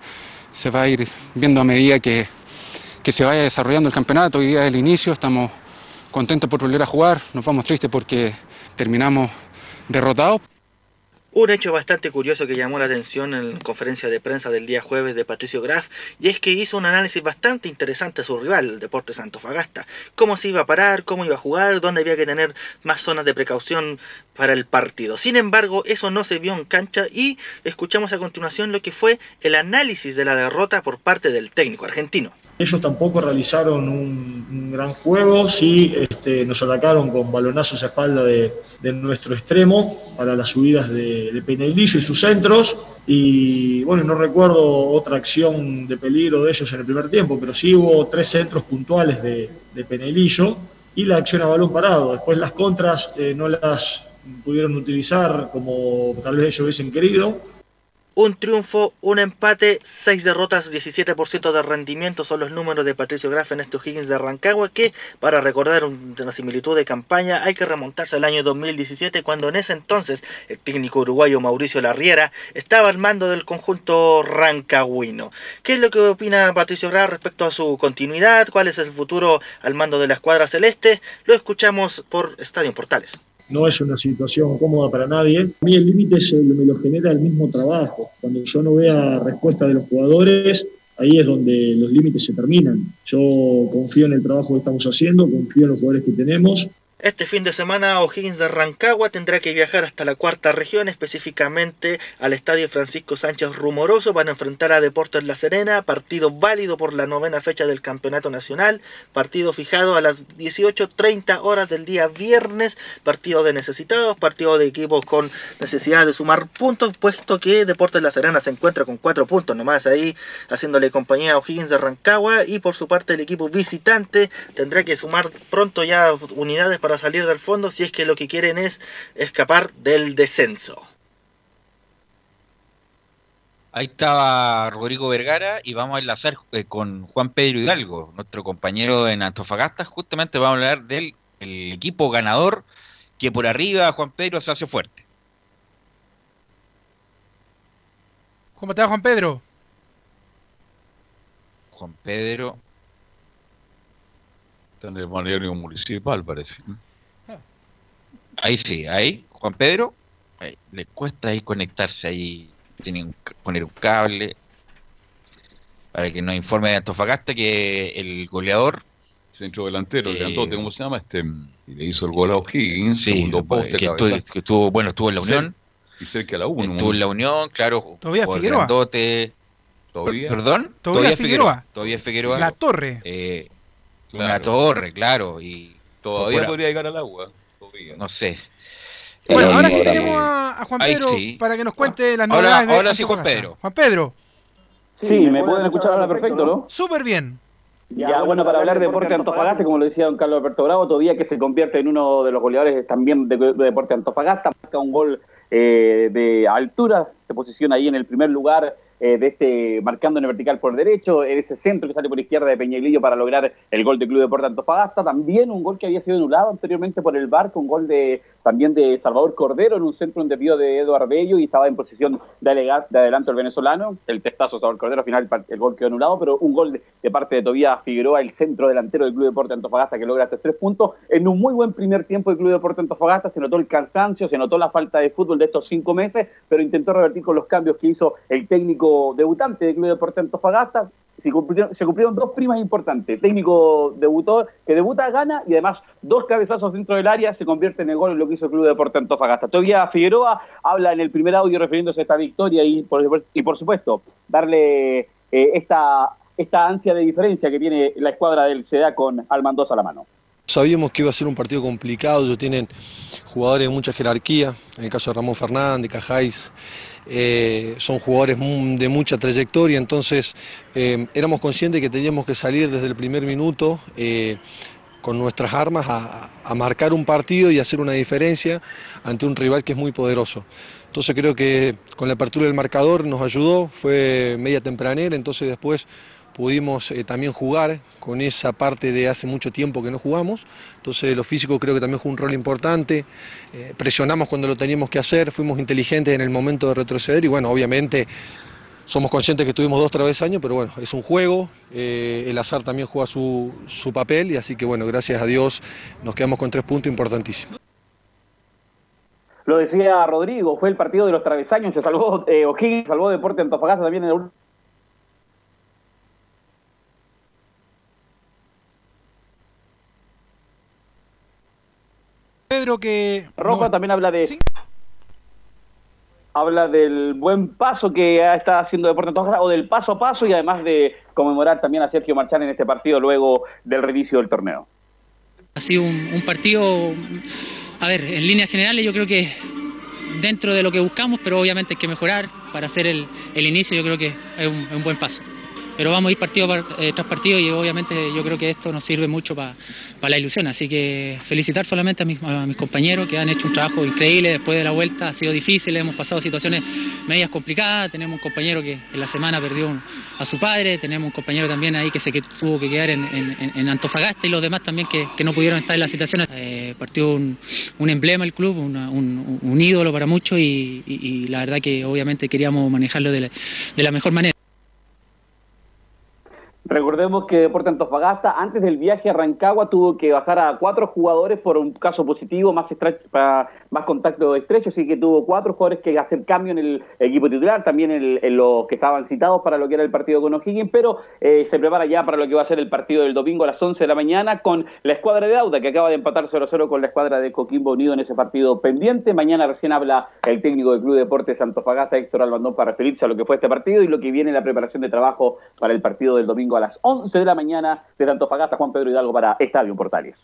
se va a ir viendo a medida que, que se vaya desarrollando el campeonato. Hoy día es el inicio, estamos contentos por volver a jugar, nos vamos tristes porque terminamos derrotados. Un hecho bastante curioso que llamó la atención en la conferencia de prensa del día jueves de Patricio Graf, y es que hizo un análisis bastante interesante a su rival, el Deportes Antofagasta. Cómo se iba a parar, cómo iba a jugar, dónde había que tener más zonas de precaución para el partido. Sin embargo, eso no se vio en cancha y escuchamos a continuación lo que fue el análisis de la derrota por parte del técnico argentino. Ellos tampoco realizaron un, gran juego, sí este, nos atacaron con balonazos a espalda de, de nuestro extremo para las subidas de, de Peneilillo y sus centros. Y bueno, no recuerdo otra acción de peligro de ellos en el primer tiempo, pero sí hubo tres centros puntuales de, de Peneilillo y la acción a balón parado. Después las contras eh, no las pudieron utilizar como tal vez ellos hubiesen querido. Un triunfo, un empate, seis derrotas, 17% de rendimiento son los números de Patricio Graf en estos Higgins de Rancagua que, para recordar una similitud de campaña, hay que remontarse al año 2017 cuando en ese entonces el técnico uruguayo Mauricio Larriera estaba al mando del conjunto rancagüino. ¿Qué es lo que opina Patricio Graf respecto a su continuidad? ¿Cuál es el futuro al mando de la escuadra celeste? Lo escuchamos por Estadio Portales no es una situación cómoda para nadie. A mí el límite me lo genera el mismo trabajo. Cuando yo no vea respuesta de los jugadores, ahí es donde los límites se terminan. Yo confío en el trabajo que estamos haciendo, confío en los jugadores que tenemos. Este fin de semana O'Higgins de Rancagua tendrá que viajar hasta la cuarta región, específicamente al Estadio Francisco Sánchez Rumoroso, para enfrentar a Deportes La Serena, partido válido por la novena fecha del Campeonato Nacional, partido fijado a las 18.30 horas del día viernes, partido de necesitados, partido de equipos con necesidad de sumar puntos, puesto que Deportes La Serena se encuentra con cuatro puntos nomás ahí, haciéndole compañía a O'Higgins de Rancagua, y por su parte el equipo visitante tendrá que sumar pronto ya unidades para para salir del fondo si es que lo que quieren es escapar del descenso. Ahí estaba Rodrigo Vergara y vamos a enlazar eh, con Juan Pedro Hidalgo, nuestro compañero en Antofagasta. Justamente vamos a hablar del el equipo ganador que por arriba Juan Pedro se hace fuerte. ¿Cómo está Juan Pedro? Juan Pedro Está en el balneario municipal, parece. Ahí sí, ahí, Juan Pedro, ahí, le cuesta ahí conectarse ahí, tiene que poner un cable para que nos informe de Antofagasta que el goleador centro delantero, Eh, el ¿cómo se llama? Este, y le hizo el gol a O'Higgins, Sí, segundo poste, que, estuvo, cabezazo. que estuvo- bueno, estuvo en la Unión, Y cerca de la 1. estuvo en la Unión, claro, Todavía Figueroa. grandote. Todavía. ¿Perdón? Todavía Figueroa. Todavía Figueroa. La Torre. Eh, Claro. Una torre, claro. Y Todavía podría llegar al agua. Todavía. No sé. Bueno, Eh, ahora sí tenemos a, a Juan Ahí Pedro sí. para que nos cuente las Ahora- novedades de ahora sí, Juan. Pedro. Juan Pedro. Sí, me pueden escuchar ahora perfecto, ¿no? Súper bien. Ya, bueno, para hablar de Deporte Antofagasta, como lo decía don Carlos Alberto Bravo, todavía que se convierte en uno de los goleadores también de, de Deporte Antofagasta, marca un gol eh, de altura, se posiciona ahí en el primer lugar eh, de este, marcando en el vertical por derecho, en ese centro que sale por izquierda de Peñalillo para lograr el gol del Club Deporte Antofagasta, también un gol que había sido anulado anteriormente por el Barco, un gol de también de Salvador Cordero en un centro un desvío de Eduardo Bello y estaba en posición de, alega- de adelanto el venezolano, el testazo de Salvador Cordero, al final el, gol quedó anulado, pero un gol de, de parte de Tobías Figueroa, el centro delantero del Club Deporte Antofagasta que logra estos tres puntos, en un muy buen primer tiempo del Club Deporte Antofagasta, se notó el cansancio, se notó la falta de fútbol de estos cinco meses, pero intentó revertir con los cambios que hizo el técnico debutante del Club Deporte Antofagasta, se cumplieron, se cumplieron dos primas importantes. Técnico debutó, que debuta, gana y además dos cabezazos dentro del área se convierte en el gol en lo que hizo el Club Deporte Antofagasta. Todavía Figueroa habla en el primer audio refiriéndose a esta victoria y por, y por supuesto darle eh, esta, esta ansia de diferencia que tiene la escuadra del CDA con Almandosa a la mano. Sabíamos que iba a ser un partido complicado, ellos tienen jugadores de mucha jerarquía, en el caso de Ramón Fernández, Cajáis, eh, son jugadores de mucha trayectoria, entonces eh, éramos conscientes que teníamos que salir desde el primer minuto eh, con nuestras armas a, a marcar un partido y hacer una diferencia ante un rival que es muy poderoso. Entonces creo que con la apertura del marcador nos ayudó, fue media tempranera, entonces después pudimos eh, también jugar con esa parte de hace mucho tiempo que no jugamos. Entonces lo físico creo que también jugó un rol importante. Eh, presionamos cuando lo teníamos que hacer, fuimos inteligentes en el momento de retroceder y bueno, obviamente somos conscientes que tuvimos dos travesaños, pero bueno, es un juego, eh, el azar también juega su, su papel y así que bueno, gracias a Dios nos quedamos con tres puntos importantísimos. Lo decía Rodrigo, fue el partido de los travesaños, se salvó eh, O'Higgins, salvó Deporte Antofagasta también en el Pedro que... Roja también habla de... Habla del buen paso que está haciendo Deporte Antofagasta o del paso a paso y además de conmemorar también a Sergio Marchán en este partido luego del reinicio del torneo. Ha sido un, un partido, a ver, en líneas generales yo creo que dentro de lo que buscamos, pero obviamente hay que mejorar para hacer el, el inicio, yo creo que es un, es un buen paso. Pero vamos a ir partido par- eh, tras partido y obviamente yo creo que esto nos sirve mucho para la ilusión. Así que felicitar solamente a mis, compañeros que han hecho un trabajo increíble después de la vuelta. Ha sido difícil, hemos pasado situaciones medias complicadas. Tenemos un compañero que en la semana perdió a su padre, tenemos un compañero también ahí que se que tuvo que quedar en, Antofagasta y los demás también que, no pudieron estar en la situación. Eh, partió un, emblema el club, un, ídolo para muchos y, y- y la verdad que obviamente queríamos manejarlo de la, de la mejor manera. Recordemos que Deporte Antofagasta, antes del viaje a Rancagua, tuvo que bajar a cuatro jugadores por un caso positivo, más, para- más contacto estrecho, así que tuvo cuatro jugadores que hacer cambio en el equipo titular, también en, en los que estaban citados para lo que era el partido con O'Higgins, pero eh, se prepara ya para lo que va a ser el partido del domingo a las 11 de la mañana con la escuadra de Auda, que acaba de empatar 0-0 con la escuadra de Coquimbo Unido en ese partido pendiente. Mañana recién habla el técnico del Club Deportes Antofagasta, Héctor Albandón, para referirse a lo que fue este partido y lo que viene la preparación de trabajo para el partido del domingo a las 11 de la mañana desde Antofagasta, Juan Pedro Hidalgo para Estadio Portales.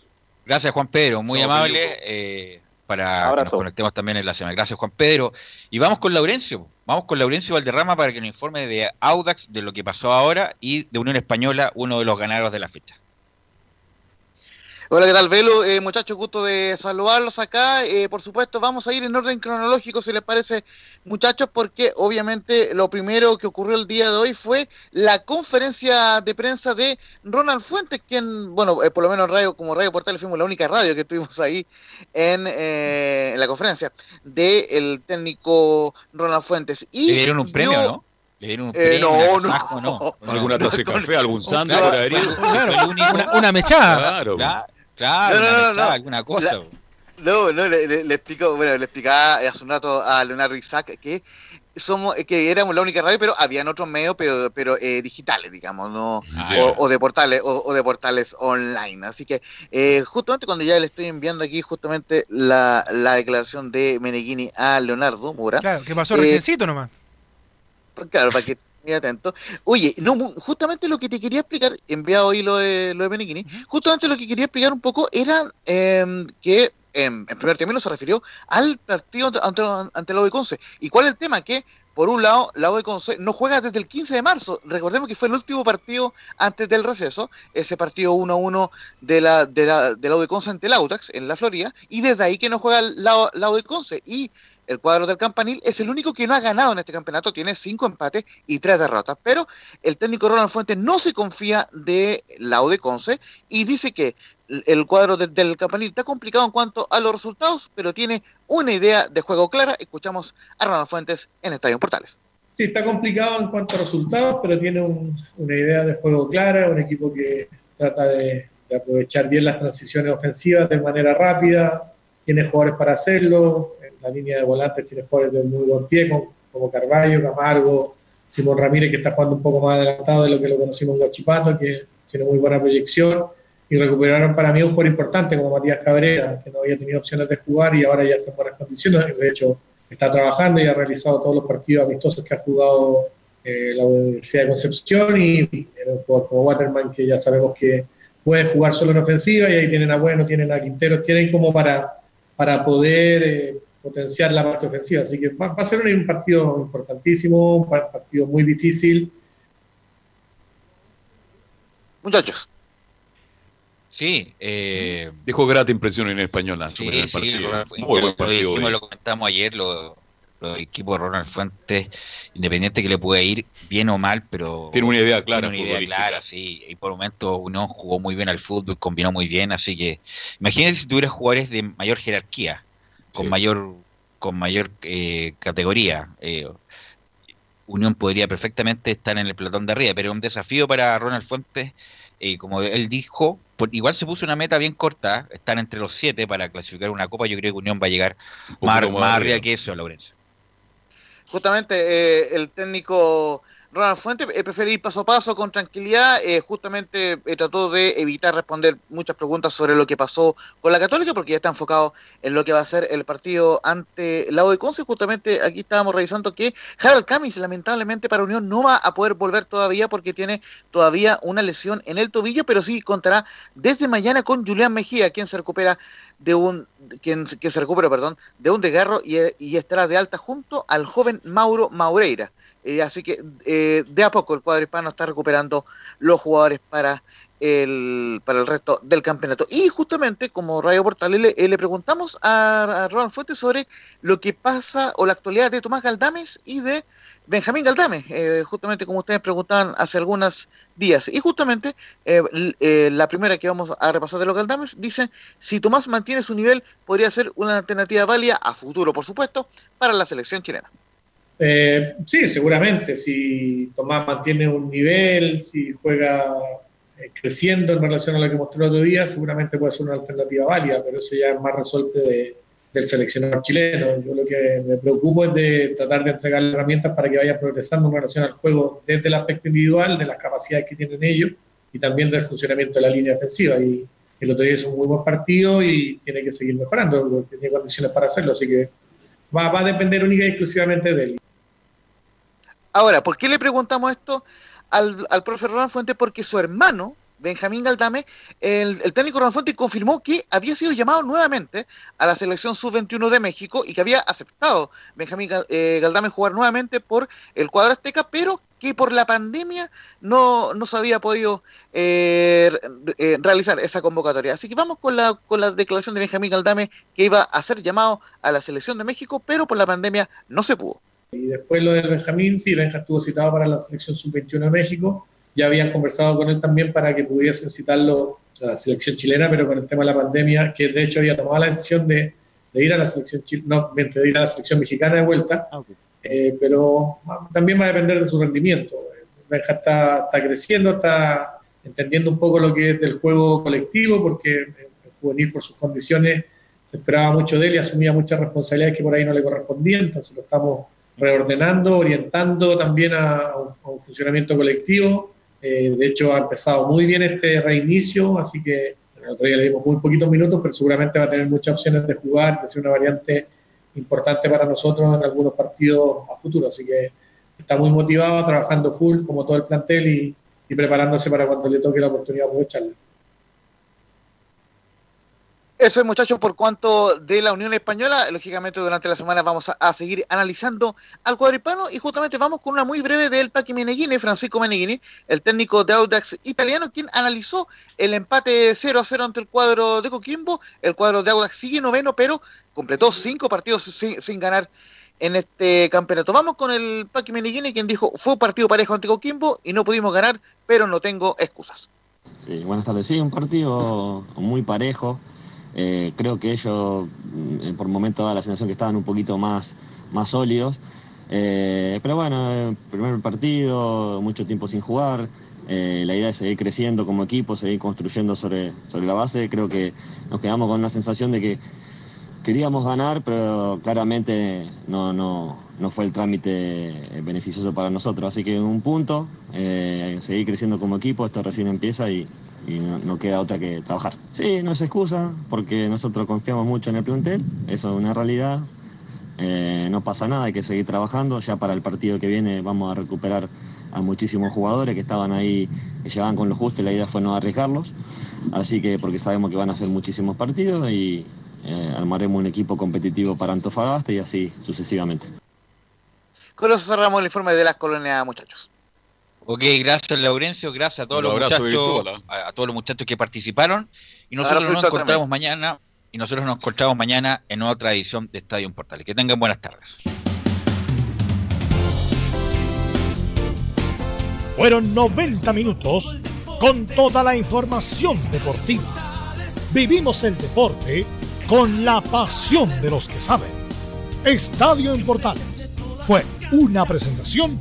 Gracias, Juan Pedro, muy amable. Eh, para que nos conectemos también en la semana. Gracias, Juan Pedro. Y vamos con Laurencio. Vamos con Laurencio Valderrama para que nos informe de Audax, de lo que pasó ahora, y de Unión Española, uno de los ganadores de la fecha. Hola, ¿qué tal, Velo? Eh, muchachos, gusto de saludarlos acá. Eh, por supuesto, vamos a ir en orden cronológico, si les parece, muchachos, porque obviamente lo primero que ocurrió el día de hoy fue la conferencia de prensa de Ronald Fuentes, quien, bueno, eh, por lo menos radio, como Radio Portales fuimos la única radio que estuvimos ahí en, eh, en la conferencia del técnico Ronald Fuentes. Y Le dieron un premio, dio- ¿no? Le dieron un Eh, premio. no, no. no. ¿Alguna taza de café, algún sándwich por claro, una mechada. Claro. Claro, claro, No, no, alguna cosa. La- No, no, le, le, le explico, bueno, le explicaba hace un rato a Leonardo Isaac que somos, que éramos la única radio, pero habían otros medios, pero, pero eh, digitales, digamos, no, Ah, o, o de portales, o, o de portales online. Así que eh, justamente cuando ya le estoy enviando aquí justamente la, la declaración de Meneghini a Leonardo Mura. Claro, que pasó eh, reciencito nomás. Claro, para que esté atento. Oye, no, justamente lo que te quería explicar, enviado hoy lo de, lo de justamente lo que quería explicar un poco era em, que em, en primer término se refirió al partido ante, ante, ante la de Conce. ¿Y cuál es el tema? Que, por un lado, la de Conce no juega desde el 15 de marzo. Recordemos que fue el último partido antes del receso, ese partido 1-1 de la, de, la, de la de Conce ante el Autax en la Florida, y desde ahí que no juega la, la de Conce. Y el cuadro del Campanil es el único que no ha ganado en este campeonato, tiene cinco empates y tres derrotas. Pero el técnico Ronald Fuentes no se confía de la U de Conce y dice que el cuadro de- del Campanil está complicado en cuanto a los resultados, pero tiene una idea de juego clara. Escuchamos a Ronald Fuentes en Estadio Portales. Sí, está complicado en cuanto a resultados, pero tiene un- una idea de juego clara, un equipo que trata de, de aprovechar bien las transiciones ofensivas de manera rápida, tiene jugadores para hacerlo, la línea de volantes tiene jugadores de muy buen pie, como, como Carballo, Camargo, Simón Ramírez, que está jugando un poco más adelantado de lo que lo conocimos en Guachipato, que tiene muy buena proyección, y recuperaron para mí un jugador importante como Matías Cabrera, que no había tenido opciones de jugar y ahora ya está en buenas condiciones, de hecho está trabajando y ha realizado todos los partidos amistosos que ha jugado eh, la Universidad de Concepción y era como Waterman que ya sabemos que puede jugar solo en ofensiva y ahí tienen a Bueno, tienen a Quintero, tienen como para, para poder eh, potenciar la parte ofensiva. Así que va, va a ser un, partido importantísimo, un par- partido muy difícil. Muchachos. Sí, eh, Dejó grata impresión en español sí, el sí, partido. Muy buen lo partido. dijimos, lo comentamos ayer, lo, los equipos de Ronald Fuentes, independiente que le pueda ir bien o mal, pero Tiene una idea clara tiene una idea clara, sí. Y por momentos Unión jugó muy bien al fútbol, combinó muy bien, así que imagínense si tuviera jugadores de mayor jerarquía, con Sí. mayor con mayor eh, categoría. eh, Unión podría perfectamente estar en el pelotón de arriba, pero es un desafío para Ronald Fuentes, eh, como él dijo, por- igual se puso una meta bien corta, estar entre los siete para clasificar una copa, yo creo que Unión va a llegar más, más arriba. que eso, Laurencio. Justamente eh, el técnico Ronald Fuentes eh, prefiere ir paso a paso con tranquilidad. eh, justamente eh, trató de evitar responder muchas preguntas sobre lo que pasó con la Católica, porque ya está enfocado en lo que va a ser el partido ante la de Conce. Justamente aquí estábamos revisando que Harold Camis, lamentablemente para Unión, no va a poder volver todavía porque tiene todavía una lesión en el tobillo, pero sí contará desde mañana con Julián Mejía, quien se recupera de un quien, que se recupera, perdón, de un desgarro y, y estará de alta junto al joven Mauro Maureira. Eh, así que eh, de a poco el cuadro hispano está recuperando los jugadores para el, para el resto del campeonato. Y justamente, como Radio Portales, le, eh, le preguntamos a, a Ronald Fuentes sobre lo que pasa o la actualidad de Tomás Galdames y de Benjamín Galdames, eh, justamente como ustedes preguntaban hace algunos días. Y justamente eh, la primera que vamos a repasar de los Galdames dice, si Tomás mantiene su nivel, podría ser una alternativa válida a futuro, por supuesto, para la selección chilena. Eh, sí, seguramente. Si Tomás mantiene un nivel, si juega eh, creciendo en relación a lo que mostró el otro día, seguramente puede ser una alternativa válida, pero eso ya es más resuelto de, del seleccionador chileno. Yo lo que me preocupo es de tratar de entregar herramientas para que vayan progresando en relación al juego desde el aspecto individual, de las capacidades que tienen ellos y también del funcionamiento de la línea defensiva. Y el otro día hizo un muy buen partido y tiene que seguir mejorando, porque tiene condiciones para hacerlo, así que va, a depender única y exclusivamente de él. Ahora, ¿por qué le preguntamos esto al, al profe Ronald Fuentes? Porque su hermano, Benjamín Galdame, el, el técnico Fuentes confirmó que había sido llamado nuevamente a la selección sub-21 de México y que había aceptado Benjamín eh, Galdame jugar nuevamente por el cuadro azteca, pero que por la pandemia no, no se había podido eh, eh, realizar esa convocatoria. Así que vamos con la, con la declaración de Benjamín Galdame que iba a ser llamado a la selección de México, pero por la pandemia no se pudo. Y después lo del Benjamín, sí, Benja estuvo citado para la selección sub-21 de México. Ya habían conversado con él también para que pudiesen citarlo a la selección chilena, pero con el tema de la pandemia, que de hecho había tomado la decisión de, de ir a la selección no, de ir a la selección mexicana de vuelta, eh, pero ah, también va a depender de su rendimiento. Benja está, está creciendo, está entendiendo un poco lo que es del juego colectivo, porque el juvenil por sus condiciones se esperaba mucho de él y asumía muchas responsabilidades que por ahí no le correspondían, entonces lo estamos reordenando, orientando también a, a un, a un funcionamiento colectivo. Eh, de hecho, ha empezado muy bien este reinicio, así que el otro día le dimos muy poquitos minutos, pero seguramente va a tener muchas opciones de jugar, de ser una variante importante para nosotros en algunos partidos a futuro. Así que está muy motivado, trabajando full, como todo el plantel, y, preparándose para cuando le toque la oportunidad aprovecharla. Eso es, muchachos, por cuanto de la Unión Española. Lógicamente, durante la semana vamos a, seguir analizando al cuadro hispano y justamente vamos con una muy breve del Paqui Meneghini, Francisco Meneghini, el técnico de Audax italiano, quien analizó el empate 0 a 0 ante el cuadro de Coquimbo. El cuadro de Audax sigue noveno, pero completó cinco partidos sin, sin ganar en este campeonato. Vamos con el Paqui Meneghini, quien dijo, fue un partido parejo ante Coquimbo y no pudimos ganar, pero no tengo excusas. Sí, buenas tardes. Sí, un partido muy parejo. Eh, creo que ellos mm, por momentos da la sensación que estaban un poquito más, más sólidos. Eh, pero bueno, eh, primer partido, mucho tiempo sin jugar. Eh, la idea es seguir creciendo como equipo, seguir construyendo sobre, sobre la base. Creo que nos quedamos con una sensación de que queríamos ganar, pero claramente no, no, no fue el trámite eh, beneficioso para nosotros. Así que un punto, eh, seguir creciendo como equipo, esto recién empieza y, y no, queda otra que trabajar. Sí, no es excusa, porque nosotros confiamos mucho en el plantel, eso es una realidad. Eh, no pasa nada, hay que seguir trabajando. Ya para el partido que viene vamos a recuperar a muchísimos jugadores que estaban ahí, que llegaban con lo justo y la idea fue no arriesgarlos. Así que porque sabemos que van a ser muchísimos partidos y eh, armaremos un equipo competitivo para Antofagasta y así sucesivamente. Con eso cerramos el informe de las colonias, muchachos. Ok, gracias Laurencio, gracias a todos, los muchachos, a, todos los muchachos que participaron. Y nosotros nos encontramos mañana, y nosotros nos encontramos mañana en otra edición de Estadio Portales. Que tengan buenas tardes. Fueron 90 minutos con toda la información deportiva. Vivimos el deporte con la pasión de los que saben. Estadio en Portales fue una presentación